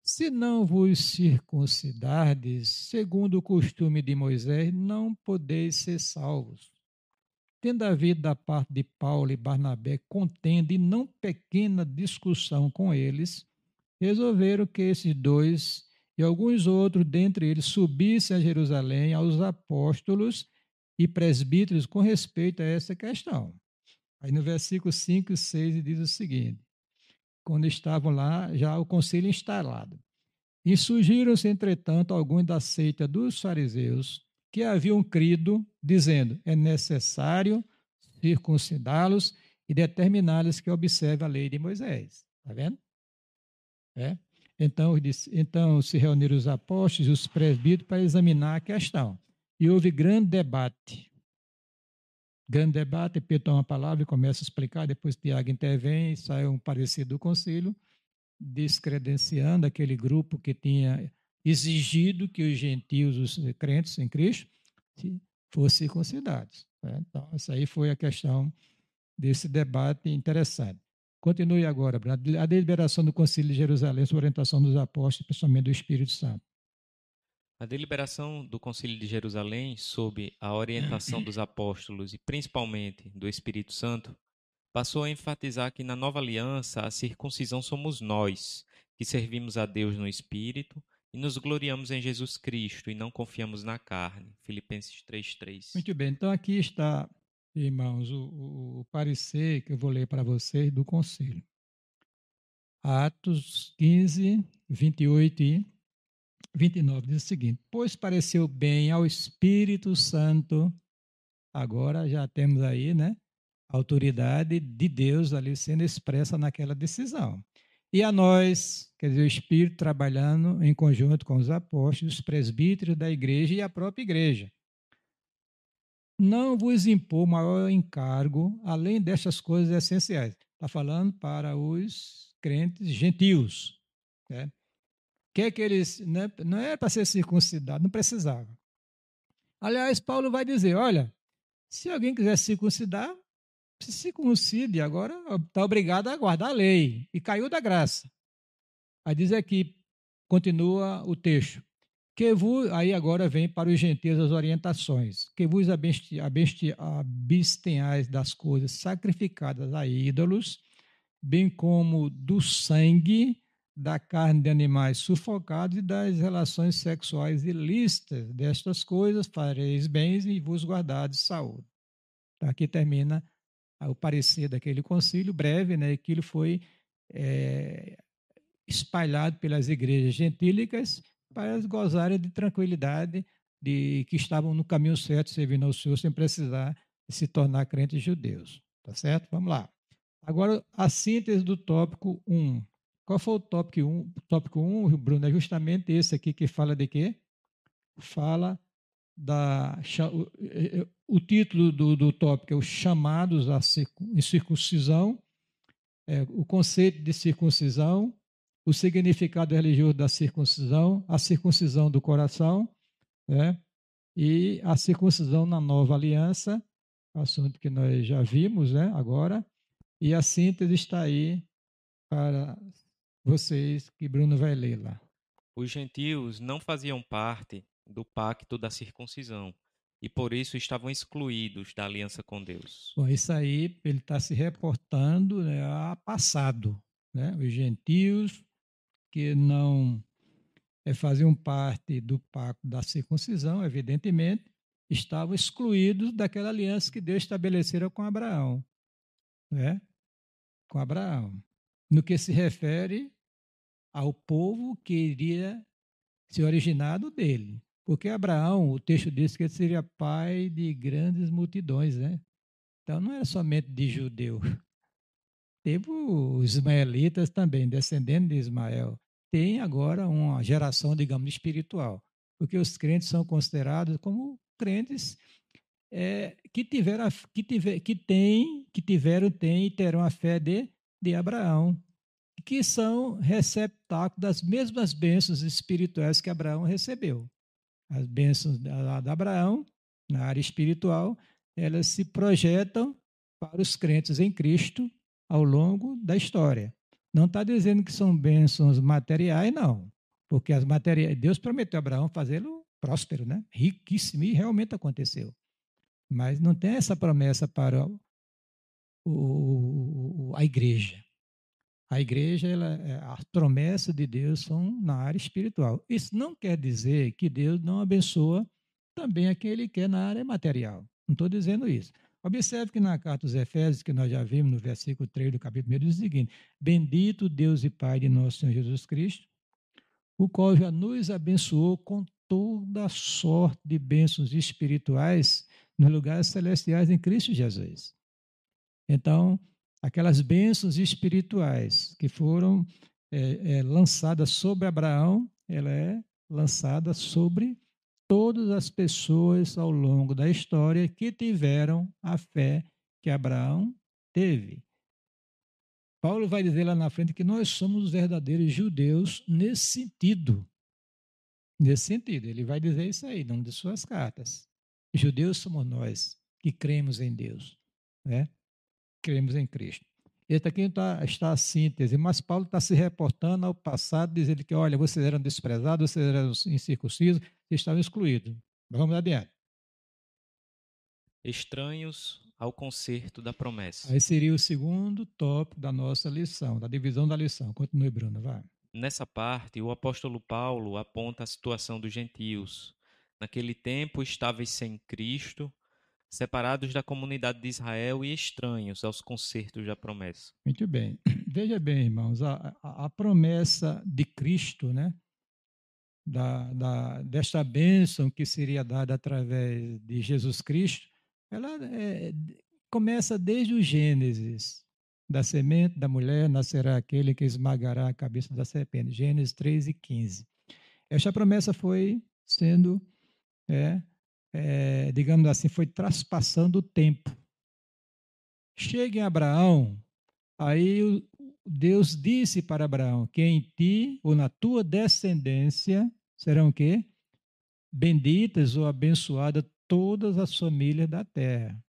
Se não vos circuncidardes, segundo o costume de Moisés, não podeis ser salvos. Tendo havido da parte de Paulo e Barnabé contenda e não pequena discussão com eles, resolveram que esses dois e alguns outros dentre eles subissem a Jerusalém aos apóstolos e presbíteros com respeito a essa questão. Aí no versículo 5 e 6 diz o seguinte: quando estavam lá, já o conselho instalado. E surgiram-se, entretanto, alguns da seita dos fariseus que haviam crido, dizendo: é necessário circuncidá-los e determiná-los que observem a lei de Moisés. Está vendo? É? Então, então se reuniram os apóstolos e os presbíteros para examinar a questão. E houve grande debate grande debate, Pedro toma a palavra e começa a explicar, depois Tiago intervém sai um parecer do concílio, descredenciando aquele grupo que tinha exigido que os gentios, os crentes em Cristo, fossem circuncidados. Né? Então, essa aí foi a questão desse debate interessante. Continue agora, a deliberação do Concílio de Jerusalém sobre a orientação dos apóstolos, principalmente do Espírito Santo. A deliberação do Concílio de Jerusalém, sob a orientação dos apóstolos e principalmente do Espírito Santo, passou a enfatizar que na nova aliança a circuncisão somos nós, que servimos a Deus no Espírito e nos gloriamos em Jesus Cristo e não confiamos na carne. Filipenses 3:3. Muito bem, então aqui está, irmãos, o, o parecer que eu vou ler para vocês do Concílio. Atos 15, 28 e 29 diz o seguinte: Pois pareceu bem ao Espírito Santo, agora já temos aí, né? A autoridade de Deus ali sendo expressa naquela decisão. E a nós, quer dizer, o Espírito trabalhando em conjunto com os apóstolos, os presbíteros da igreja e a própria igreja. Não vos impor maior encargo, além destas coisas essenciais. Está falando para os crentes gentios. Né? Que que eles né, não é para ser circuncidado, não precisava. Aliás, Paulo vai dizer, olha, se alguém quiser circuncidar, se circuncide, agora está obrigado a guardar a lei e caiu da graça. Aí diz aqui, continua o texto, que vos, aí agora vem para os gentios as orientações, que vos abstenhais das coisas sacrificadas a ídolos, bem como do sangue, da carne de animais sufocados e das relações sexuais ilícitas. Destas coisas fareis bens e vos guardados saúde. Então, aqui termina o parecer daquele concílio breve, né? Aquilo foi é, espalhado pelas igrejas gentílicas para gozarem de tranquilidade, de que estavam no caminho certo, servindo ao Senhor, sem precisar se tornar crentes judeus. Tá certo? Vamos lá. Agora, a síntese do tópico 1. Qual foi o tópico 1? Um? Tópico 1, um, Bruno, é justamente esse aqui que fala de quê? Fala da. O, título do, do tópico é os chamados a circuncisão, é, o conceito de circuncisão, o significado religioso da circuncisão, a circuncisão do coração, né? e a circuncisão na nova aliança, assunto que nós já vimos né, agora, e a síntese está aí para vocês que Bruno vai ler lá. Os gentios não faziam parte do pacto da circuncisão e por isso estavam excluídos da aliança com Deus. Bom, isso aí ele está se reportando né, a passado. Né? Os gentios que não é, faziam parte do pacto da circuncisão, evidentemente, estavam excluídos daquela aliança que Deus estabelecera com Abraão. Né? Com Abraão. No que se refere ao povo que iria ser originado dele. Porque Abraão, o texto diz que ele seria pai de grandes multidões, né? Então não era somente de judeu. teve os ismaelitas também, descendendo de Ismael. Tem agora uma geração, digamos, espiritual, porque os crentes são considerados como crentes é, que tiveram, que tiver, que tem, que tiveram, tem e terão a fé de, de Abraão, que são receptáculos das mesmas bênçãos espirituais que Abraão recebeu. As bênçãos de Abraão, na área espiritual, elas se projetam para os crentes em Cristo ao longo da história. Não está dizendo que são bênçãos materiais, não. Porque as materiais, Deus prometeu a Abraão fazê-lo próspero, né? riquíssimo, e realmente aconteceu. Mas não tem essa promessa para o, o, a igreja. A igreja, ela, é, as promessas de Deus são na área espiritual. Isso não quer dizer que Deus não abençoa também a quem Ele quer na área material. Não estou dizendo isso. Observe que na carta aos Efésios, que nós já vimos no versículo 3 do capítulo 1, diz o seguinte: Bendito Deus e Pai de nosso Senhor Jesus Cristo, o qual já nos abençoou com toda sorte de bênçãos espirituais nos lugares celestiais em Cristo Jesus. Então, aquelas bênçãos espirituais que foram é, é, lançadas sobre Abraão, ela é lançada sobre todas as pessoas ao longo da história que tiveram a fé que Abraão teve. Paulo vai dizer lá na frente que nós somos os verdadeiros judeus nesse sentido. Nesse sentido, ele vai dizer isso aí, numa de suas cartas. Judeus somos nós que cremos em Deus, né? Cremos em Cristo. Esse aqui está, está a síntese, mas Paulo está se reportando ao passado, dizendo que, olha, vocês eram desprezados, vocês eram incircuncisos, vocês estavam excluídos. Vamos adiante. Estranhos ao conserto da promessa. Aí seria o segundo tópico da nossa lição, da divisão da lição. Continue, Bruno, vai. Nessa parte, o apóstolo Paulo aponta a situação dos gentios, Naquele tempo estáveis sem Cristo, separados da comunidade de Israel e estranhos aos concertos da promessa. Muito bem. Veja bem, irmãos, a, a, a promessa de Cristo, né? Da, da, desta bênção que seria dada através de Jesus Cristo, ela é, começa desde o Gênesis. Da semente da mulher nascerá aquele que esmagará a cabeça da serpente. Gênesis 3 e 15. Esta promessa foi sendo é, é, digamos assim, foi traspassando o tempo. Chega em Abraão, aí Deus disse para Abraão que em ti ou na tua descendência serão o quê? Benditas ou abençoadas todas as famílias da terra.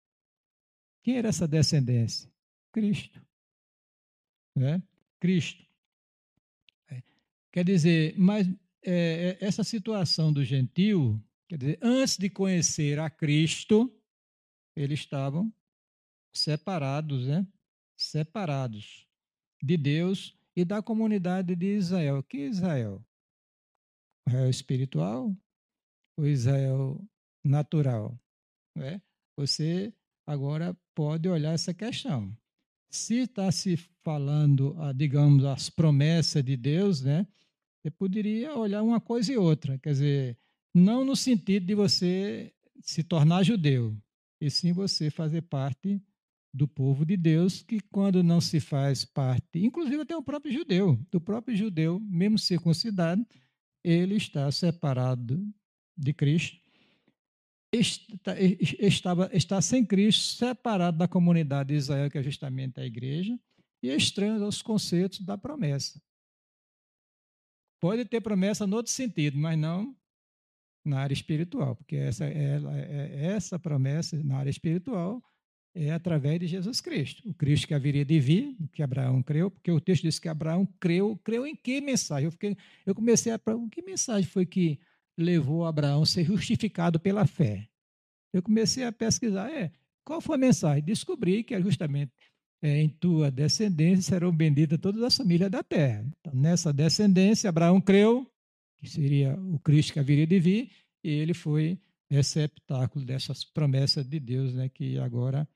Quem era essa descendência? Cristo. Né? Cristo. É. Quer dizer, mas é, é essa situação do gentil Quer dizer, antes de conhecer a Cristo, eles estavam separados, né? Separados de Deus e da comunidade de Israel. Que Israel? O Israel espiritual? O Israel natural? Né? Você agora pode olhar essa questão. Se está se falando, digamos, as promessas de Deus, né? Você poderia olhar uma coisa e outra. Quer dizer, não no sentido de você se tornar judeu, e sim você fazer parte do povo de Deus, que quando não se faz parte, inclusive até o próprio judeu, do próprio judeu, mesmo circuncidado, ele está separado de Cristo, está, estava, está sem Cristo, separado da comunidade de Israel, que é justamente a igreja, e estranho aos conceitos da promessa. Pode ter promessa no outro sentido, mas não na área espiritual, porque essa, é, é, essa promessa na área espiritual é através de Jesus Cristo. O Cristo que haveria de vir, que Abraão creu, porque o texto diz que Abraão creu, creu em que mensagem? Eu, fiquei, eu comecei a que mensagem foi que levou Abraão a ser justificado pela fé? Eu comecei a pesquisar, é, qual foi a mensagem? Descobri que é justamente é, em tua descendência serão benditas todas as famílias da terra. Então, nessa descendência, Abraão creu, que seria o Cristo que haveria de vir, e ele foi receptáculo dessas promessas de Deus, né, que agora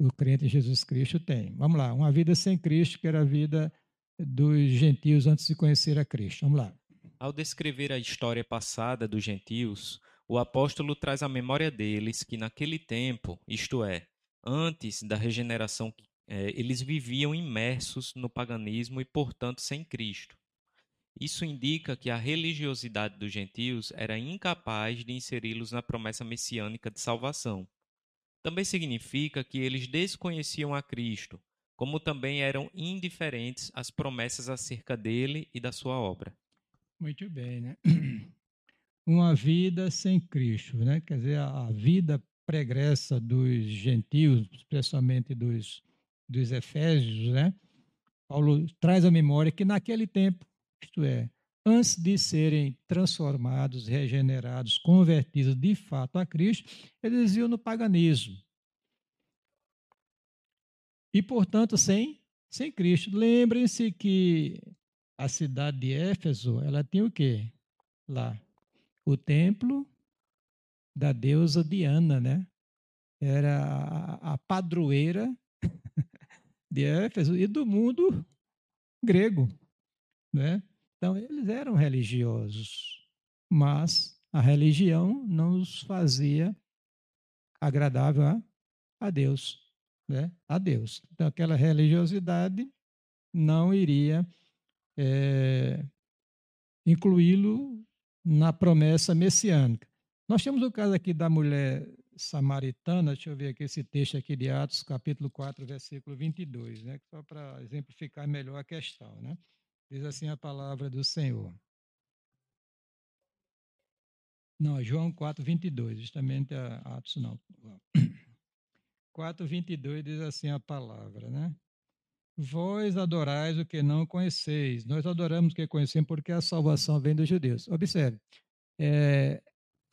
o crente em Jesus Cristo tem. Vamos lá, uma vida sem Cristo, que era a vida dos gentios antes de conhecer a Cristo. Vamos lá. Ao descrever a história passada dos gentios, o apóstolo traz à memória deles que naquele tempo, isto é, antes da regeneração é, eles viviam imersos no paganismo e, portanto, sem Cristo. Isso indica que a religiosidade dos gentios era incapaz de inseri-los na promessa messiânica de salvação. Também significa que eles desconheciam a Cristo, como também eram indiferentes às promessas acerca dele e da sua obra. Muito bem, né? Uma vida sem Cristo, né? Quer dizer, a vida pregressa dos gentios, especialmente dos, dos efésios, né? Paulo traz à memória que naquele tempo, isto é, antes de serem transformados, regenerados, convertidos de fato a Cristo, eles viviam no paganismo. E, portanto, sem, sem Cristo. Lembrem-se que a cidade de Éfeso, ela tinha o quê? Lá, o templo da deusa Diana, né? Era a, a padroeira de Éfeso e do mundo grego, né? Então, eles eram religiosos, mas a religião não os fazia agradável a, a Deus, né? A Deus. Então, aquela religiosidade não iria é, incluí-lo na promessa messiânica. Nós temos o caso aqui da mulher samaritana, deixa eu ver aqui esse texto aqui de Atos, capítulo 4, versículo 22, né? só para exemplificar melhor a questão. Né? Diz assim a palavra do Senhor. Não, é João 4, 22, justamente a Atos não. 4, 22 diz assim a palavra, né? Vós adorais o que não conheceis. Nós adoramos o que conhecemos porque a salvação vem dos judeus. Observe, é,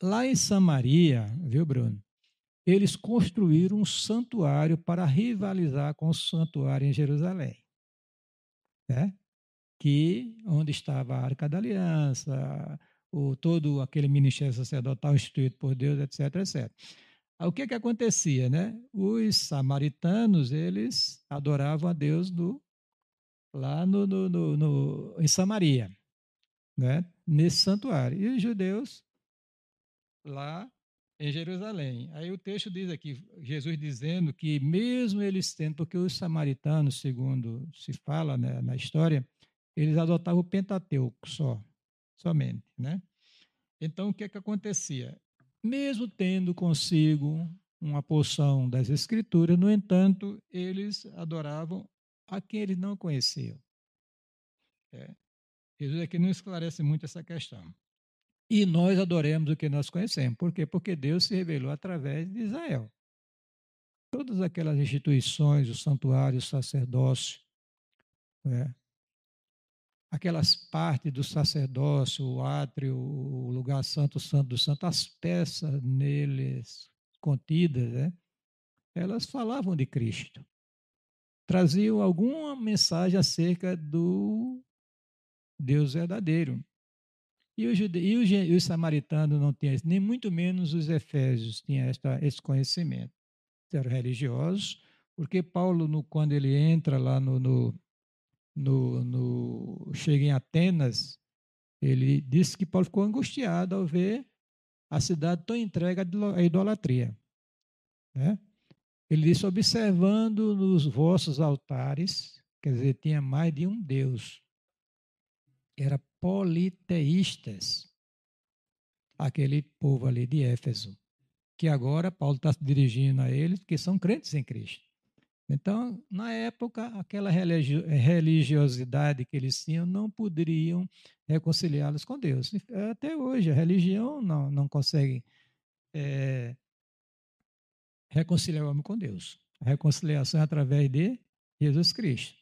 lá em Samaria, viu, Bruno? Eles construíram um santuário para rivalizar com o santuário em Jerusalém. Né? Que onde estava a Arca da Aliança, o, todo aquele ministério sacerdotal instituído por Deus, etc, etc. O que que acontecia, né? Os samaritanos, eles adoravam a Deus do, lá no, no, no, no, em Samaria, né? nesse santuário. E os judeus lá em Jerusalém. Aí o texto diz aqui, Jesus dizendo que mesmo eles tendo, porque os samaritanos, segundo se fala né, na história, eles adotavam o Pentateuco só, somente, né? Então o que é que acontecia? mesmo tendo consigo uma porção das Escrituras, no entanto, eles adoravam a quem eles não conheciam. É. Jesus aqui não esclarece muito essa questão. E nós adoremos o que nós conhecemos. Por quê? Porque Deus se revelou através de Israel. Todas aquelas instituições, o santuário, o sacerdócio, é, aquelas partes do sacerdócio, o átrio, o lugar santo, santo do santo, as peças neles contidas, né? elas falavam de Cristo. Traziam alguma mensagem acerca do Deus verdadeiro. E os, e os, os samaritanos não tinham nem muito menos os efésios tinham esta, esse conhecimento. Eram religiosos, porque Paulo, no, quando ele entra lá no, no no, no, chega em Atenas, ele disse que Paulo ficou angustiado ao ver a cidade tão entregue à idolatria. Né? Ele disse: observando nos vossos altares, quer dizer, tinha mais de um Deus. Era politeístas, aquele povo ali de Éfeso, que agora Paulo está se dirigindo a eles, que são crentes em Cristo. Então, na época, aquela religiosidade que eles tinham não poderiam reconciliá-los com Deus. Até hoje, a religião não, não consegue é, reconciliar o homem com Deus. A reconciliação é através de Jesus Cristo.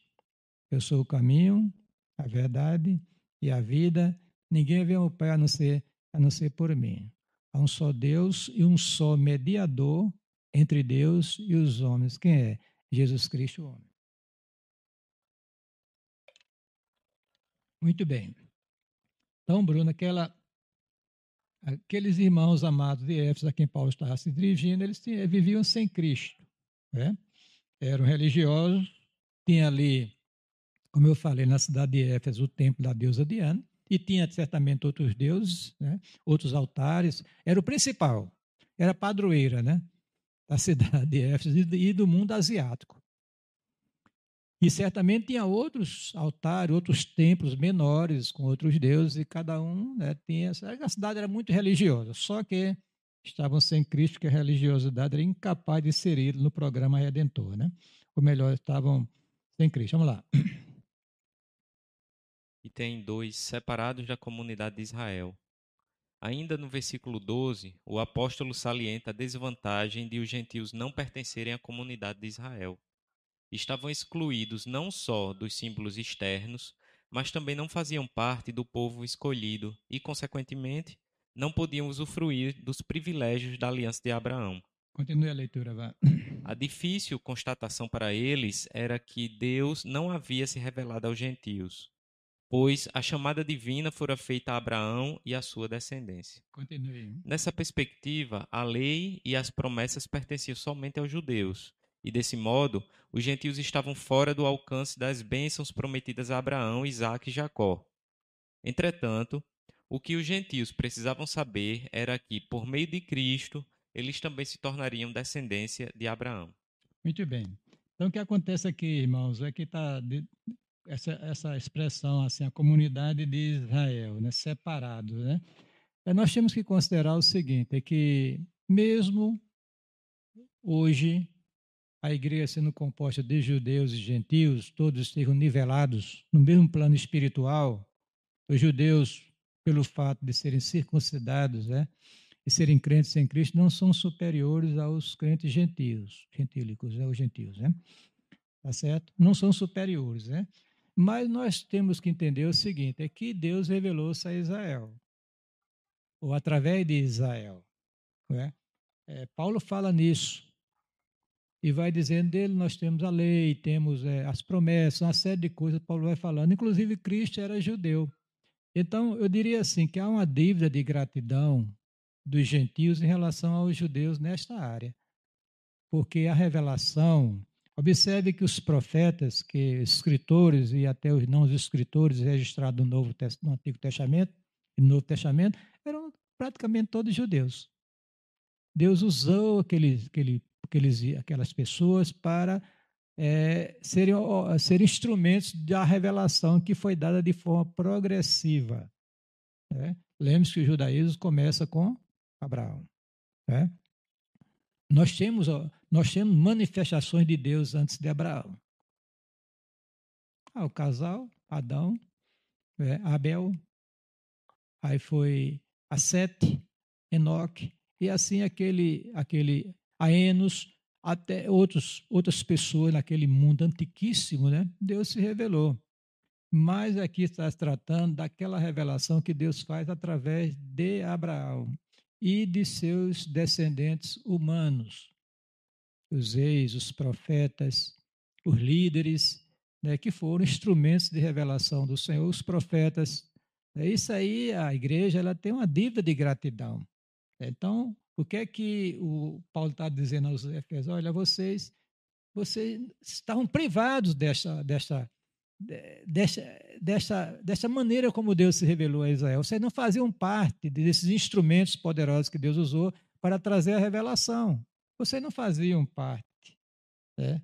Eu sou o caminho, a verdade e a vida. Ninguém vê o Pai a não ser, a não ser por mim. Há um só Deus e um só mediador entre Deus e os homens. Quem é? Jesus Cristo, homem. Muito bem. Então, Bruno, aquela, aqueles irmãos amados de Éfeso a quem Paulo estava se dirigindo, eles tinham, viviam sem Cristo. Né? Eram religiosos, tinha ali, como eu falei, na cidade de Éfeso, o templo da deusa Diana, e tinha certamente outros deuses, né? outros altares. Era o principal, era padroeira, né? Da cidade de Éfeso e do mundo asiático. E certamente tinha outros altares, outros templos menores com outros deuses, e cada um né, tinha. A cidade era muito religiosa, só que estavam sem Cristo, que a religiosidade era incapaz de inserir no programa redentor. Né? Ou melhor, estavam sem Cristo. Vamos lá. E tem dois separados da comunidade de Israel. Ainda no versículo 12, o apóstolo salienta a desvantagem de os gentios não pertencerem à comunidade de Israel estavam excluídos não só dos símbolos externos, mas também não faziam parte do povo escolhido e, consequentemente, não podiam usufruir dos privilégios da aliança de Abraão. Continue a leitura, vá. A difícil constatação para eles era que Deus não havia se revelado aos gentios, pois a chamada divina fora feita a Abraão e à sua descendência. Continue. Nessa perspectiva, a lei e as promessas pertenciam somente aos judeus, e desse modo, os gentios estavam fora do alcance das bênçãos prometidas a Abraão, Isaque e Jacó. Entretanto, o que os gentios precisavam saber era que, por meio de Cristo, eles também se tornariam descendência de Abraão. Muito bem. Então, o que acontece aqui, irmãos, é que está essa, essa expressão, assim, a comunidade de Israel, né, separado, né? É, nós temos que considerar o seguinte, é que mesmo hoje a igreja sendo composta de judeus e gentios, todos estejam nivelados no mesmo plano espiritual, os judeus, pelo fato de serem circuncidados né, e serem crentes em Cristo, não são superiores aos crentes gentios, gentílicos, né, os gentios, né? Tá certo? Não são superiores, né? Mas nós temos que entender o seguinte, é que Deus revelou-se a Israel, ou através de Israel. Né? É, Paulo fala nisso, e vai dizendo dele, nós temos a lei, temos é, as promessas, uma série de coisas Paulo vai falando. Inclusive, Cristo era judeu. Então, eu diria assim, que há uma dívida de gratidão dos gentios em relação aos judeus nesta área. Porque a revelação, observe que os profetas, que escritores e até os não escritores registrados no, Novo, no Antigo Testamento e no Novo Testamento, eram praticamente todos judeus. Deus usou aquele, aquele aqueles, aquelas pessoas para é, serem, serem instrumentos da revelação que foi dada de forma progressiva. Né? Lembre-se que o judaísmo começa com Abraão. Né? Nós, temos, nós temos manifestações de Deus antes de Abraão. Ah, o casal, Adão, é, Abel, aí foi a Sete, Enoque, e assim aquele, aquele a Enos, até outros, outras pessoas naquele mundo antiquíssimo, né? Deus se revelou. Mas aqui está se tratando daquela revelação que Deus faz através de Abraão e de seus descendentes humanos, os reis, os profetas, os líderes, né, que foram instrumentos de revelação do Senhor, os profetas. É isso aí, a igreja ela tem uma dívida de gratidão. Então, o que é que o Paulo está dizendo aos Efésios? Olha, vocês, vocês estavam privados desta, desta, desta, desta, desta maneira como Deus se revelou a Israel. Vocês não faziam parte desses instrumentos poderosos que Deus usou para trazer a revelação. Vocês não faziam parte. Né?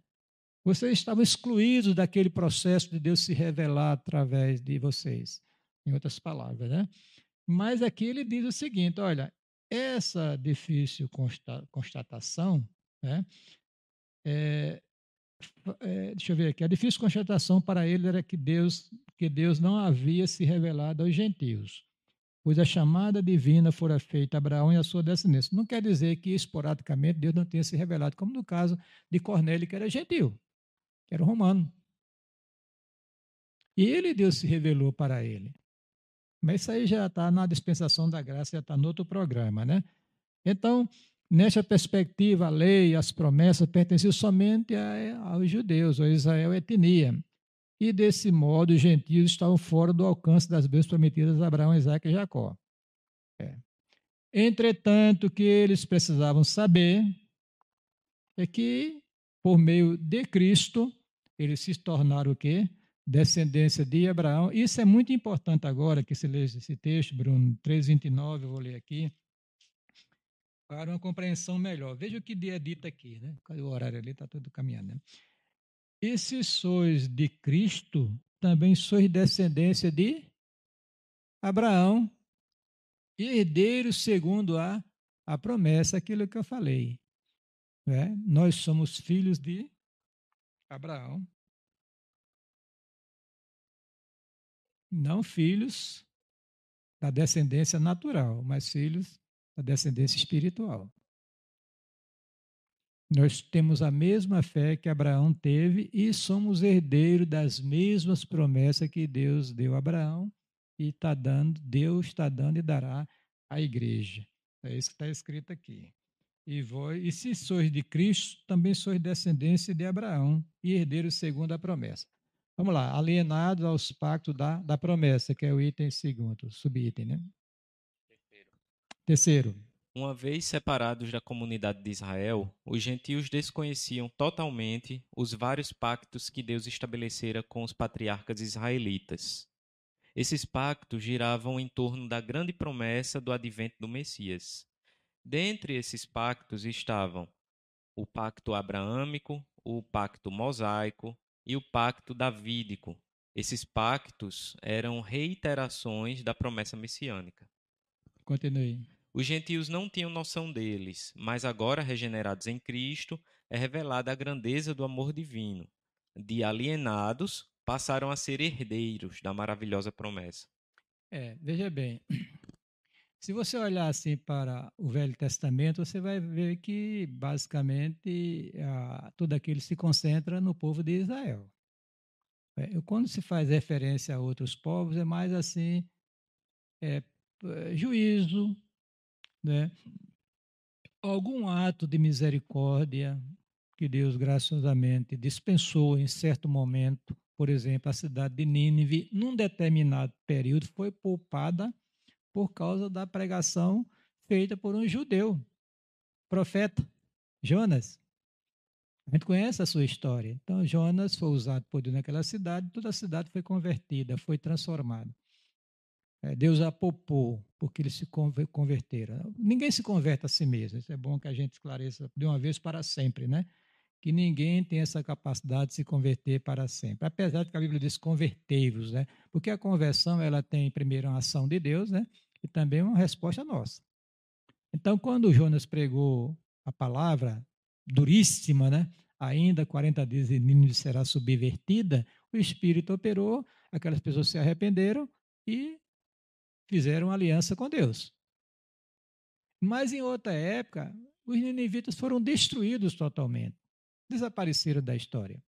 Vocês estavam excluídos daquele processo de Deus se revelar através de vocês. Em outras palavras, né? Mas aqui ele diz o seguinte: olha, essa difícil constatação, né, é, é, deixa eu ver aqui, a difícil constatação para ele era que Deus, que Deus não havia se revelado aos gentios, pois a chamada divina fora feita a Abraão e a sua descendência. Não quer dizer que esporadicamente Deus não tenha se revelado, como no caso de Cornélio, que era gentil, que era romano. E ele, Deus se revelou para ele. Mas isso aí já está na dispensação da graça, já está no outro programa, né? Então, nessa perspectiva, a lei, as promessas pertenciam somente a, aos judeus, a Israel etnia. E desse modo, os gentios estavam fora do alcance das bênçãos prometidas a Abraão, Isaac e Jacó. É. Entretanto, o que eles precisavam saber é que, por meio de Cristo, eles se tornaram o quê? descendência de Abraão. Isso é muito importante agora que se lê esse texto, Bruno, 3,29, eu vou ler aqui, para uma compreensão melhor. Veja o que é dito aqui, né? O horário ali está todo caminhando. Né? E se sois de Cristo, também sois descendência de Abraão, herdeiro segundo a, a promessa, aquilo que eu falei. Né? Nós somos filhos de Abraão. Não filhos da descendência natural, mas filhos da descendência espiritual. Nós temos a mesma fé que Abraão teve e somos herdeiros das mesmas promessas que Deus deu a Abraão e está dando, Deus está dando e dará à igreja. É isso que está escrito aqui. E, vós, e se sois de Cristo, também sois descendência de Abraão e herdeiros segundo a promessa. Vamos lá, alienados aos pactos da, da promessa, que é o item segundo, subitem, né? Terceiro. Uma vez separados da comunidade de Israel, os gentios desconheciam totalmente os vários pactos que Deus estabelecera com os patriarcas israelitas. Esses pactos giravam em torno da grande promessa do advento do Messias. Dentre esses pactos estavam o pacto abraâmico, o pacto mosaico e o pacto davídico. Esses pactos eram reiterações da promessa messiânica. Continue. Os gentios não tinham noção deles, mas agora regenerados em Cristo, é revelada a grandeza do amor divino. De alienados, passaram a ser herdeiros da maravilhosa promessa. É, veja bem, se você olhar assim para o Velho Testamento, você vai ver que basicamente tudo aquilo se concentra no povo de Israel. É, quando se faz referência a outros povos, é mais assim, é, juízo, né? algum ato de misericórdia que Deus graciosamente dispensou em certo momento, por exemplo, a cidade de Nínive, num determinado período, foi poupada por causa da pregação feita por um judeu, profeta, Jonas. A gente conhece a sua história. Então, Jonas foi usado por Deus naquela cidade, toda a cidade foi convertida, foi transformada. É, Deus a poupou, porque eles se converteram. Ninguém se converte a si mesmo. Isso é bom que a gente esclareça de uma vez para sempre, né? Que ninguém tem essa capacidade de se converter para sempre. Apesar de que a Bíblia diz convertei-vos, né? Porque a conversão, ela tem primeiro uma ação de Deus, né? e também uma resposta nossa. Então, quando Jonas pregou a palavra duríssima, né? ainda 40 dias e Nínive será subvertida, o Espírito operou, aquelas pessoas se arrependeram e fizeram aliança com Deus. Mas em outra época, os ninivitas foram destruídos totalmente, desapareceram da história.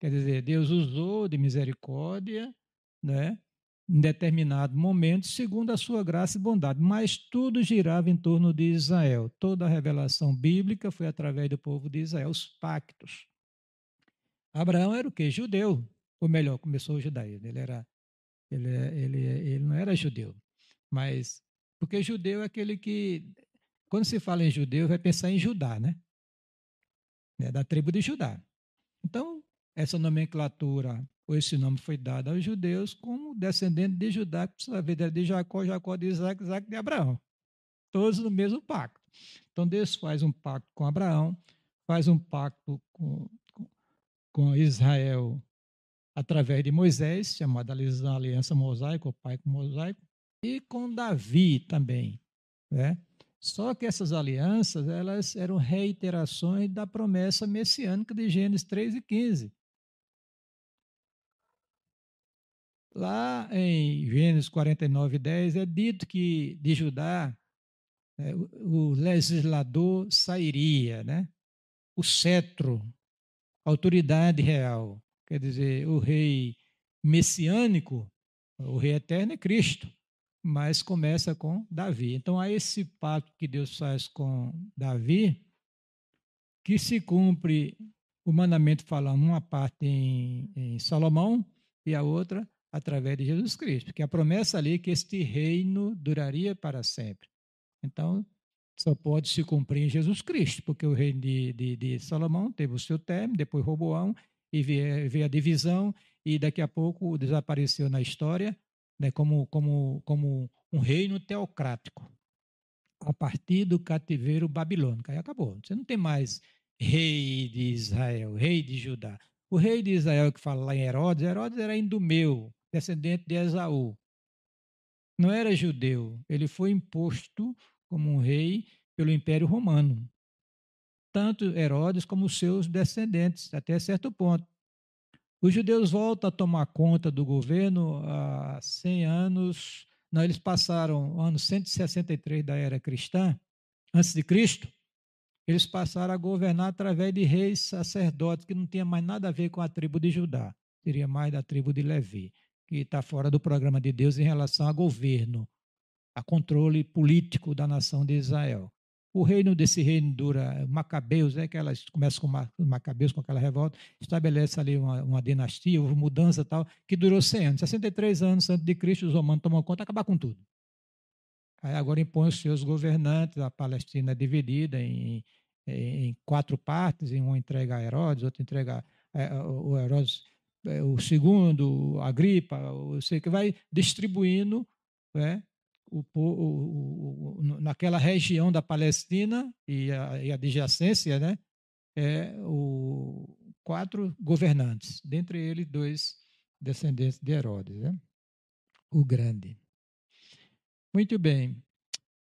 Quer dizer, Deus usou de misericórdia, né, em determinado momento, segundo a sua graça e bondade. Mas tudo girava em torno de Israel. Toda a revelação bíblica foi através do povo de Israel, os pactos. Abraão era o quê? Judeu. Ou melhor, começou o judaísmo. Ele, era, ele, ele, ele não era judeu. Mas, porque judeu é aquele que, quando se fala em judeu, vai pensar em Judá, né? É da tribo de Judá. Então, essa nomenclatura ou esse nome foi dado aos judeus como descendente de Judá, que precisa ver de Jacó, Jacó de Isaac, Isaac de Abraão. Todos no mesmo pacto. Então Deus faz um pacto com Abraão, faz um pacto com, com, com Israel através de Moisés, chamada aliança mosaica, o pai com mosaico, e com Davi também. Né? Só que essas alianças elas eram reiterações da promessa messiânica de Gênesis 3 e 15. Lá em Gênesis 49, 10, é dito que de Judá é, o, legislador sairia, né? o cetro, autoridade real. Quer dizer, o rei messiânico, o rei eterno é Cristo, mas começa com Davi. Então há esse pacto que Deus faz com Davi, que se cumpre o mandamento falando uma parte em, em Salomão e a outra através de Jesus Cristo, porque a promessa ali é que este reino duraria para sempre. Então, só pode se cumprir em Jesus Cristo, porque o reino de, de, de Salomão teve o seu término, depois Roboão, e veio, a divisão, e daqui a pouco desapareceu na história né, como, como, como um reino teocrático, a partir do cativeiro babilônico. Aí acabou. Você não tem mais rei de Israel, rei de Judá. O rei de Israel que fala lá em Herodes, Herodes era indumeu, descendente de Esaú. Não era judeu, ele foi imposto como um rei pelo Império Romano. Tanto Herodes como seus descendentes, até certo ponto. Os judeus voltam a tomar conta do governo há 100 anos. Não, eles passaram o ano 163 da era cristã, antes de Cristo, eles passaram a governar através de reis sacerdotes, que não tinha mais nada a ver com a tribo de Judá, seria mais da tribo de Levi, que está fora do programa de Deus em relação a governo, a controle político da nação de Israel. O reino desse reino dura, Macabeus, é que elas começam com Macabeus, com aquela revolta, estabelece ali uma, uma dinastia, houve mudança tal, que durou 100 anos. 63 anos antes de Cristo, os romanos tomam conta, acabar com tudo. Aí agora impõe os seus governantes, a Palestina é dividida em, em quatro partes, em uma entrega a Herodes, outra entrega a, o Herodes, é, o segundo, a Gripa, o sei que vai distribuindo né, o, o, o, naquela região da Palestina e a, e adjacência, né, é, o, quatro governantes, dentre eles dois descendentes de Herodes, né, o Grande. Muito bem.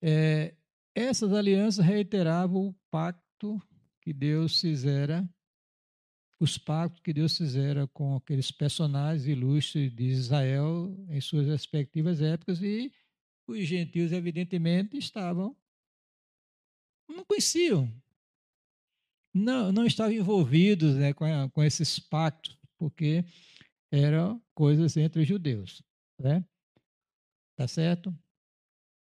É, essas alianças reiteravam o pacto que Deus fizera, os pactos que Deus fizera com aqueles personagens ilustres de Israel em suas respectivas épocas e os gentios, evidentemente, estavam, não conheciam, não, não estavam envolvidos né, com, com esses pactos, porque eram coisas entre os judeus. Né? Tá certo?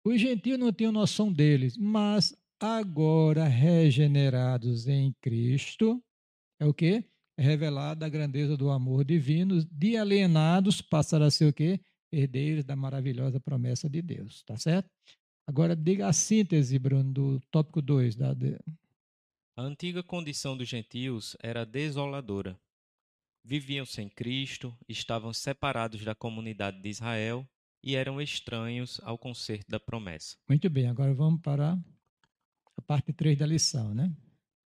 Os gentios não tinham noção deles, mas agora regenerados em Cristo, é o que? É revelada a grandeza do amor divino, de alienados passará a ser o quê? Herdeiros da maravilhosa promessa de Deus, tá certo? Agora diga a síntese, Bruno, do tópico 2. Da... A antiga condição dos gentios era desoladora. Viviam sem Cristo, estavam separados da comunidade de Israel e eram estranhos ao concerto da promessa. Muito bem, agora vamos para a parte 3 da lição, né?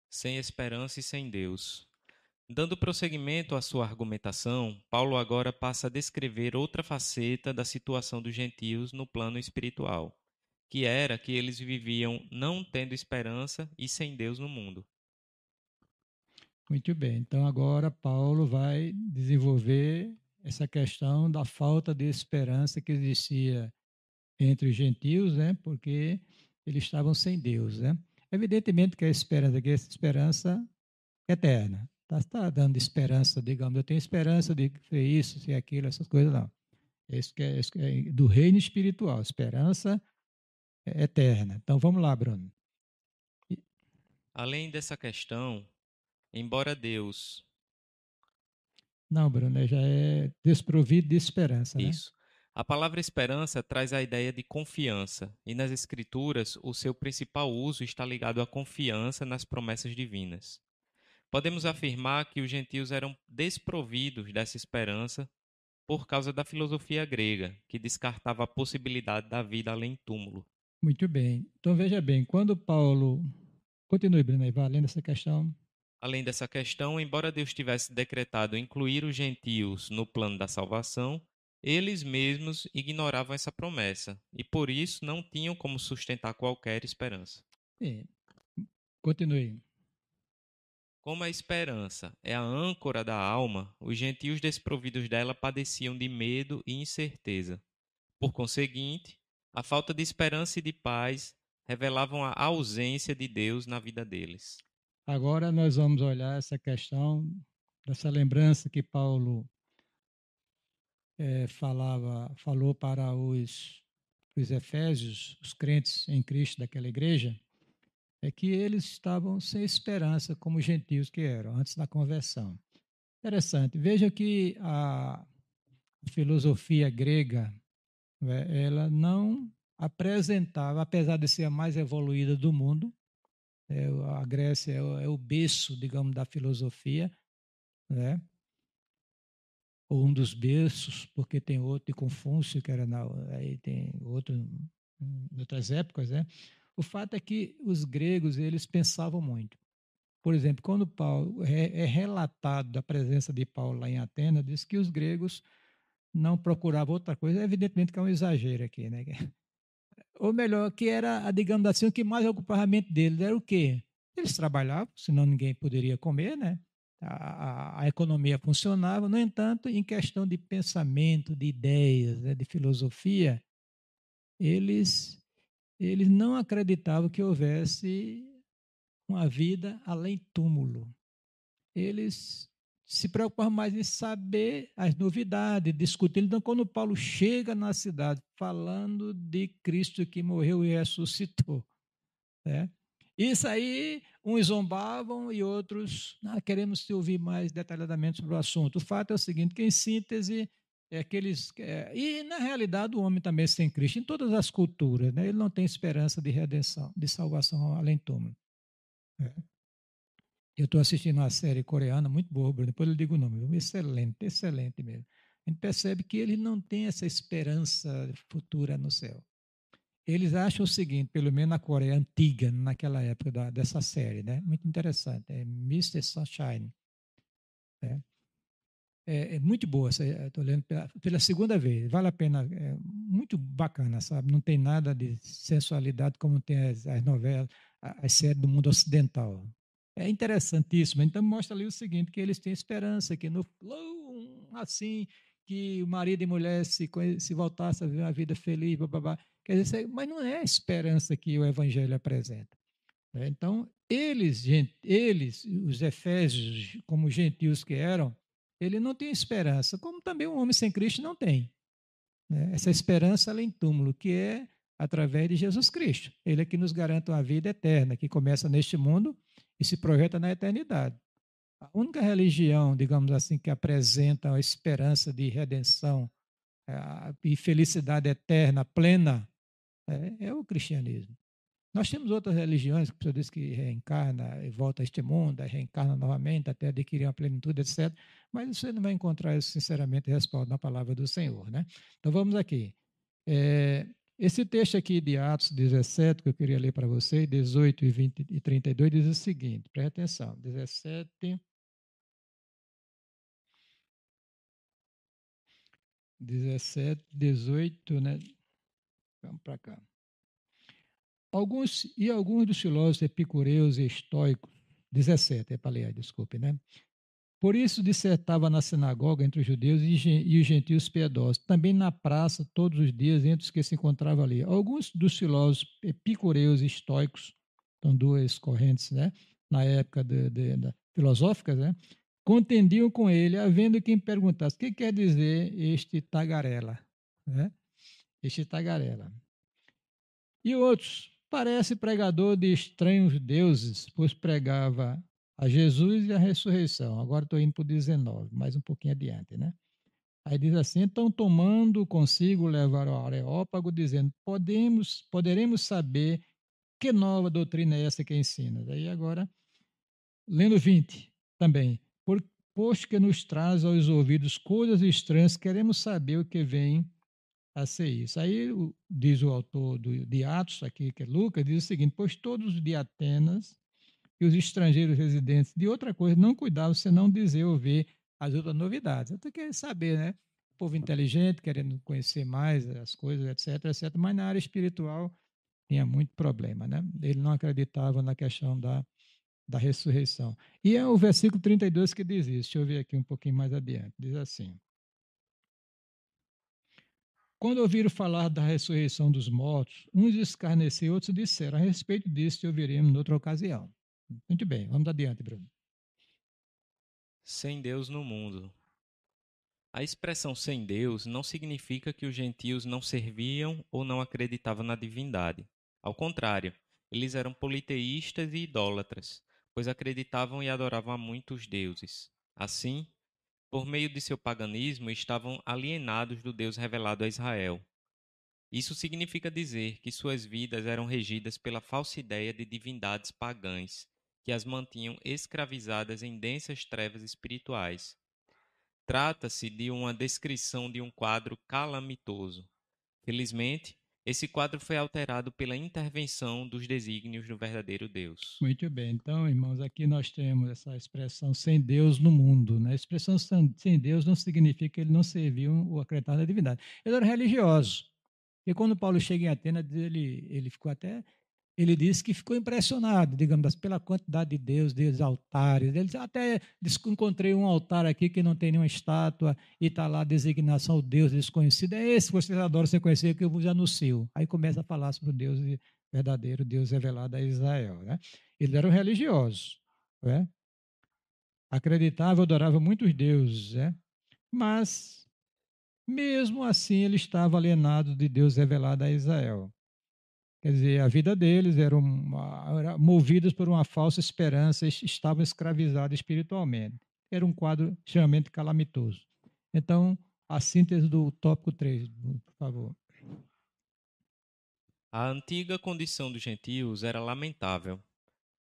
Sem esperança e sem Deus. Dando prosseguimento à sua argumentação, Paulo agora passa a descrever outra faceta da situação dos gentios no plano espiritual, que era que eles viviam não tendo esperança e sem Deus no mundo. Muito bem, então agora Paulo vai desenvolver essa questão da falta de esperança que existia entre os gentios, né? Porque eles estavam sem Deus, né? Evidentemente que a esperança aqui é esperança eterna. Está tá dando esperança, digamos, eu tenho esperança de ser isso, ser aquilo, essas coisas, não. Isso que é, isso que é do reino espiritual, esperança eterna. Então vamos lá, Bruno. Além dessa questão, embora Deus não, Bruno, já é desprovido de esperança. Né? Isso. A palavra esperança traz a ideia de confiança, e nas Escrituras o seu principal uso está ligado à confiança nas promessas divinas. Podemos afirmar que os gentios eram desprovidos dessa esperança por causa da filosofia grega, que descartava a possibilidade da vida além túmulo. Muito bem. Então veja bem, quando Paulo. Continue, Bruno, vai além dessa questão. Além dessa questão, embora Deus tivesse decretado incluir os gentios no plano da salvação, eles mesmos ignoravam essa promessa e por isso não tinham como sustentar qualquer esperança. É. Continue. Como a esperança é a âncora da alma, os gentios desprovidos dela padeciam de medo e incerteza. Por conseguinte, a falta de esperança e de paz revelavam a ausência de Deus na vida deles. Agora nós vamos olhar essa questão dessa lembrança que Paulo é, falava, falou para os, os efésios, os crentes em Cristo daquela igreja, é que eles estavam sem esperança, como gentios que eram, antes da conversão. Interessante. Veja que a filosofia grega, né, ela não apresentava, apesar de ser a mais evoluída do mundo, é, a Grécia é o, é o berço, digamos, da filosofia, né? ou um dos berços, porque tem outro de Confúcio, que era na, aí tem outro em outras épocas, né? O fato é que os gregos eles pensavam muito. Por exemplo, quando Paulo é, é relatado da presença de Paulo lá em Atenas, diz que os gregos não procuravam outra coisa. Evidentemente que é um exagero aqui, né? Ou melhor, que era, digamos assim, o que mais ocupava a mente deles era o quê? Eles trabalhavam, senão ninguém poderia comer, né? A, a, a, economia funcionava. No entanto, em questão de pensamento, de ideias, né, de filosofia, eles, eles não acreditavam que houvesse uma vida além túmulo. Eles se preocupavam mais em saber as novidades, discutir. Então, quando Paulo chega na cidade falando de Cristo que morreu e ressuscitou, né? isso aí, uns zombavam e outros, ah, queremos te ouvir mais detalhadamente sobre o assunto. O fato é o seguinte, que em síntese, é aqueles, é, e na realidade o homem também sem Cristo, em todas as culturas, né? ele não tem esperança de redenção, de salvação além túmulo. É. Eu estou assistindo uma série coreana muito boa, Bruno, depois eu digo o nome, excelente, excelente mesmo. A gente percebe que ele não tem essa esperança futura no céu. Eles acham o seguinte, pelo menos na Coreia antiga, naquela época da, dessa série, né? Muito interessante, é Mr. Sunshine. Né? É, é, muito boa, estou lendo pela, pela, segunda vez, vale a pena, é muito bacana, sabe? Não tem nada de sensualidade como tem as, as novelas, as séries do mundo ocidental. É interessantíssimo. Então mostra ali o seguinte, que eles têm esperança, que no assim, que o marido e mulher se, se voltassem a viver uma vida feliz, blá, Quer dizer, mas não é a esperança que o evangelho apresenta. Né? Então, eles, eles, os efésios, como gentios que eram, ele não tem esperança, como também um homem sem Cristo não tem. Né? Essa esperança além túmulo, que é através de Jesus Cristo. Ele é que nos garante uma vida eterna, que começa neste mundo e se projeta na eternidade. A única religião, digamos assim, que apresenta a esperança de redenção é, e felicidade eterna, plena, é, é, o cristianismo. Nós temos outras religiões que a pessoa diz que reencarna e volta a este mundo, reencarna novamente até adquirir uma plenitude, etc. Mas você não vai encontrar isso, sinceramente, respaldo na palavra do Senhor. Né? Então vamos aqui. É, esse texto aqui de Atos 17, que eu queria ler para vocês, 18 e, 20, e 32, diz o seguinte, preste atenção, 17... 17, 18, né? Vamos para cá. Alguns, e alguns dos filósofos epicureus e estoicos, 17, é para ler, desculpe, né? Por isso dissertava na sinagoga entre os judeus e os gentios piedosos, também na praça todos os dias entre os que se encontravam ali. Alguns dos filósofos epicureus e estoicos, são duas correntes, né, na época de, de, né, contendiam com ele, havendo quem perguntasse, o que quer dizer este tagarela? Né? Este tagarela. E outros, parece pregador de estranhos deuses, pois pregava a Jesus e a ressurreição. Agora estou indo para o 19, mais um pouquinho adiante, né? Aí diz assim: então, tomando consigo, levaram ao Areópago, dizendo: podemos, poderemos saber que nova doutrina é essa que ensina. Aí agora, lendo 20 também. Por, posto que nos traz aos ouvidos coisas estranhas, queremos saber o que vem a ser isso. Aí diz o autor do, de Atos, aqui, que é Lucas, diz o seguinte: pois todos de Atenas e os estrangeiros residentes de outra coisa não cuidavam senão dizer ou ver as outras novidades. Então, quer saber, né? O povo inteligente, querendo conhecer mais as coisas, etc, etc. Mas na área espiritual tinha muito problema, né? Ele não acreditava na questão da, da ressurreição. E é o versículo 32 que diz isso. Deixa eu ver aqui um pouquinho mais adiante. Diz assim. Quando ouviram falar da ressurreição dos mortos, uns escarneceram, outros disseram, a respeito disso te ouviremos em outra ocasião. Muito bem, vamos adiante, Bruno. Sem Deus no mundo. A expressão sem Deus não significa que os gentios não serviam ou não acreditavam na divindade. Ao contrário, eles eram politeístas e idólatras, pois acreditavam e adoravam a muitos deuses. Assim, por meio de seu paganismo, estavam alienados do Deus revelado a Israel. Isso significa dizer que suas vidas eram regidas pela falsa ideia de divindades pagãs, que as mantinham escravizadas em densas trevas espirituais. Trata-se de uma descrição de um quadro calamitoso. Felizmente, esse quadro foi alterado pela intervenção dos desígnios do verdadeiro Deus. Muito bem. Então, irmãos, aqui nós temos essa expressão sem Deus no mundo. Né? A expressão sem Deus não significa que ele não serviu o acreditado da divindade. Ele era religioso. E quando Paulo chega em Atenas, ele, ele ficou até ele disse que ficou impressionado, digamos assim, pela quantidade de Deus, de altares. Ele até encontrei um altar aqui que não tem nenhuma estátua e está lá a designação o Deus desconhecido. É esse que vocês adoram ser conhecido que eu vos anuncio. Aí começa a falar sobre o Deus verdadeiro, Deus revelado a Israel. Né? Eles eram religiosos. Né? Acreditava, adorava muitos deuses. Né? Mas, mesmo assim, ele estava alienado de Deus revelado a Israel. Quer dizer, a vida deles era, uma, era movidos por uma falsa esperança, estavam escravizados espiritualmente. Era um quadro extremamente calamitoso. Então, a síntese do tópico 3, por favor. A antiga condição dos gentios era lamentável.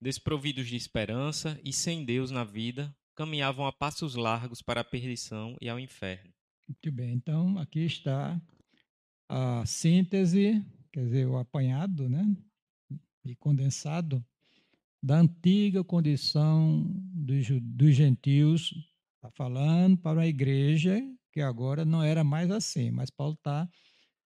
Desprovidos de esperança e sem Deus na vida, caminhavam a passos largos para a perdição e ao inferno. Muito bem, então aqui está a síntese quer dizer, o apanhado, né? E condensado da antiga condição dos, dos gentios, está falando para a igreja que agora não era mais assim, mas Paulo está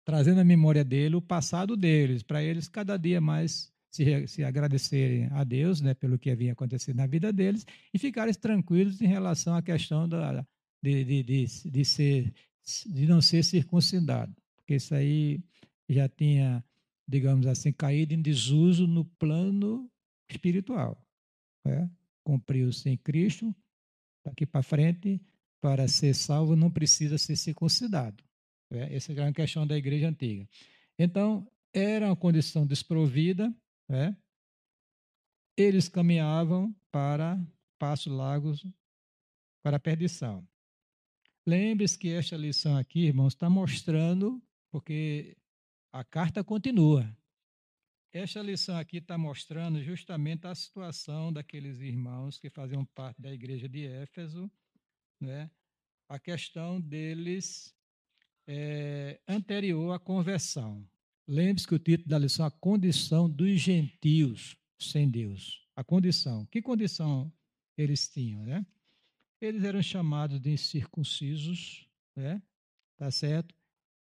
trazendo à memória dele o passado deles, para eles cada dia mais se, se agradecerem a Deus né, pelo que havia acontecido na vida deles e ficarem tranquilos em relação à questão da, de, de, de, de, ser, de não ser circuncidado, porque isso aí já tinha, digamos assim, caído em desuso no plano espiritual. Né? Cumpriu-se em Cristo, daqui para frente, para ser salvo não precisa ser circuncidado. Né? Essa é a questão da igreja antiga. Então, era uma condição desprovida, né? eles caminhavam para passos largos para a perdição. Lembre-se que esta lição aqui, irmãos, está mostrando, porque a carta continua. Esta lição aqui está mostrando justamente a situação daqueles irmãos que faziam parte da igreja de Éfeso, né? a questão deles é, anterior à conversão. Lembre-se que o título da lição é a condição dos gentios sem Deus. A condição. Que condição eles tinham, né? Eles eram chamados de incircuncisos, né? Tá certo?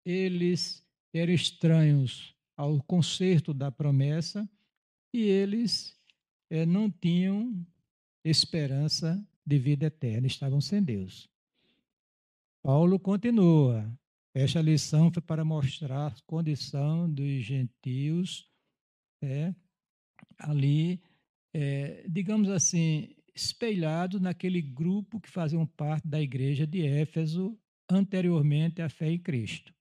Eles eram estranhos ao conserto da promessa e eles é, não tinham esperança de vida eterna, estavam sem Deus. Paulo continua. Esta lição foi para mostrar a condição dos gentios é, ali, é, digamos assim, espelhado naquele grupo que faziam parte da igreja de Éfeso anteriormente à fé em Cristo.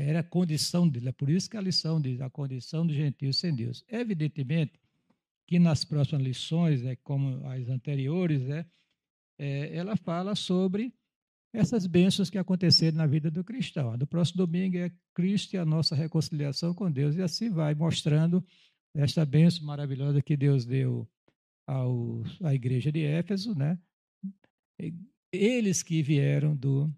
Era a condição dele. É por isso que a lição diz a condição do gentio sem Deus. Evidentemente que nas próximas lições, é, como as anteriores, é, é, ela fala sobre essas bênçãos que aconteceram na vida do cristão. Do próximo domingo é Cristo e a nossa reconciliação com Deus, e assim vai mostrando esta bênção maravilhosa que Deus deu ao, à igreja de Éfeso, né? Eles que vieram do,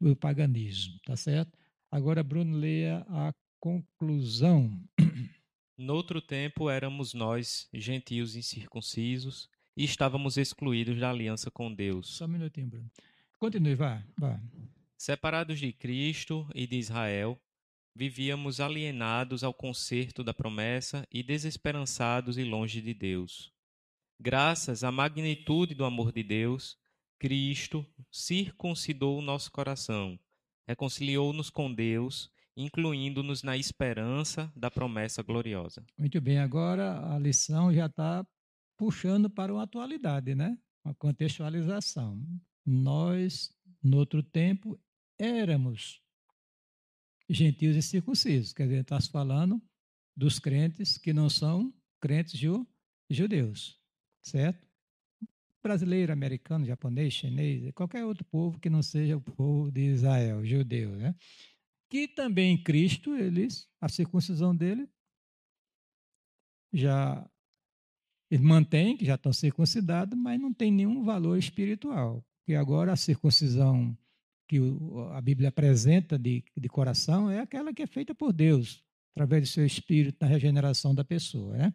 do paganismo, tá certo? Agora, Bruno, leia a conclusão. Noutro tempo éramos nós, gentios incircuncisos, e estávamos excluídos da aliança com Deus. Só um minutinho, Bruno. Continue, vá, vá. Separados de Cristo e de Israel, vivíamos alienados ao concerto da promessa e desesperançados e longe de Deus. Graças à magnitude do amor de Deus, Cristo circuncidou o nosso coração reconciliou-nos com Deus, incluindo-nos na esperança da promessa gloriosa. Muito bem, agora a lição já está puxando para uma atualidade, né? Uma contextualização. Nós, no outro tempo, éramos gentios e circuncisos, quer dizer, está falando dos crentes que não são crentes judeus, certo? Brasileiro, americano, japonês, chinês, qualquer outro povo que não seja o povo de Israel, judeu, né? Que também em Cristo, eles, a circuncisão dele já eles mantêm, que já estão circuncidados, mas não tem nenhum valor espiritual. Porque agora a circuncisão que a Bíblia apresenta de, de coração é aquela que é feita por Deus. através do seu espírito na regeneração da pessoa. Né?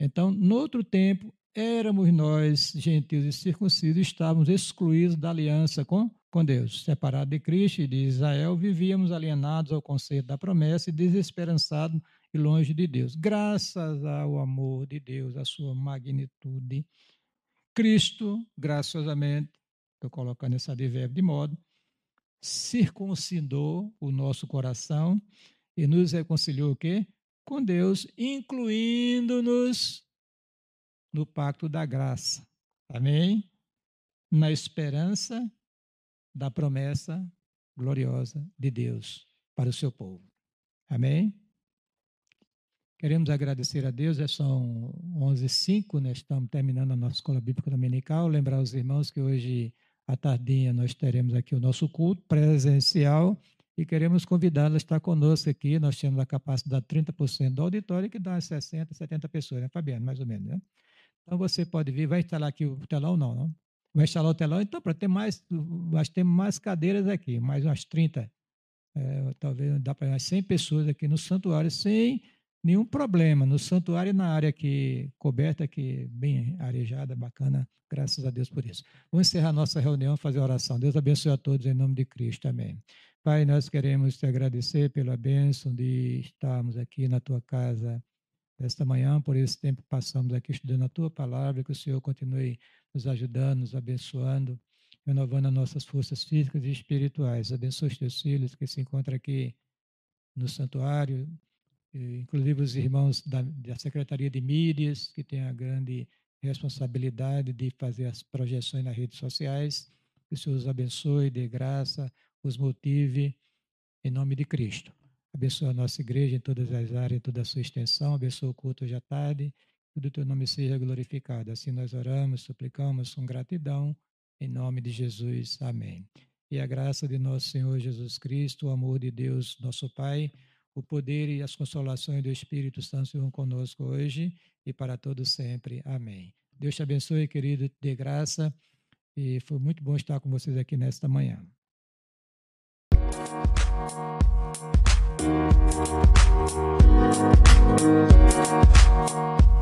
Então, no outro tempo, éramos nós, gentios e circuncisos, estávamos excluídos da aliança com, com Deus, separados de Cristo e de Israel, vivíamos alienados ao conceito da promessa e desesperançados e longe de Deus. Graças ao amor de Deus, à sua magnitude, Cristo, graciosamente, estou colocando esse advérbio de modo, circuncidou o nosso coração e nos reconciliou o quê? Com Deus, incluindo-nos no pacto da graça. Amém? Na esperança da promessa gloriosa de Deus para o seu povo. Amém? Queremos agradecer a Deus, já são 11h05, né? estamos terminando a nossa escola bíblica dominical. Lembrar os irmãos que hoje à tardinha nós teremos aqui o nosso culto presencial e queremos convidá-los a estar conosco aqui. Nós temos a capacidade de 30% do auditório, que dá 60, 70 pessoas, né, Fabiano? Mais ou menos, né? Então você pode vir, vai instalar aqui o telão? Não, não. Vai instalar o telão? Então, para ter mais, nós temos mais cadeiras aqui, mais umas 30, é, talvez dá para mais 100 pessoas aqui no santuário, sem nenhum problema. No santuário, na área aqui coberta, aqui bem arejada, bacana, graças a Deus por isso. Vamos encerrar nossa reunião, fazer oração. Deus abençoe a todos em nome de Cristo. Amém. Pai, nós queremos te agradecer pela bênção de estarmos aqui na tua casa esta manhã, por esse tempo que passamos aqui estudando a tua palavra, que o Senhor continue nos ajudando, nos abençoando, renovando as nossas forças físicas e espirituais. Abençoe os teus filhos que se encontram aqui no santuário, inclusive os irmãos da, da Secretaria de Mídias, que têm a grande responsabilidade de fazer as projeções nas redes sociais. Que o Senhor os abençoe, dê graça, os motive, em nome de Cristo. Abençoa a nossa igreja em todas as áreas, em toda a sua extensão. Abençoa o culto hoje à tarde. Que o teu nome seja glorificado. Assim nós oramos, suplicamos com gratidão. Em nome de Jesus. Amém. E a graça de nosso Senhor Jesus Cristo, o amor de Deus, nosso Pai, o poder e as consolações do Espírito Santo sejam conosco hoje e para todos sempre. Amém. Deus te abençoe, querido, de graça. E foi muito bom estar com vocês aqui nesta manhã. We'll be right.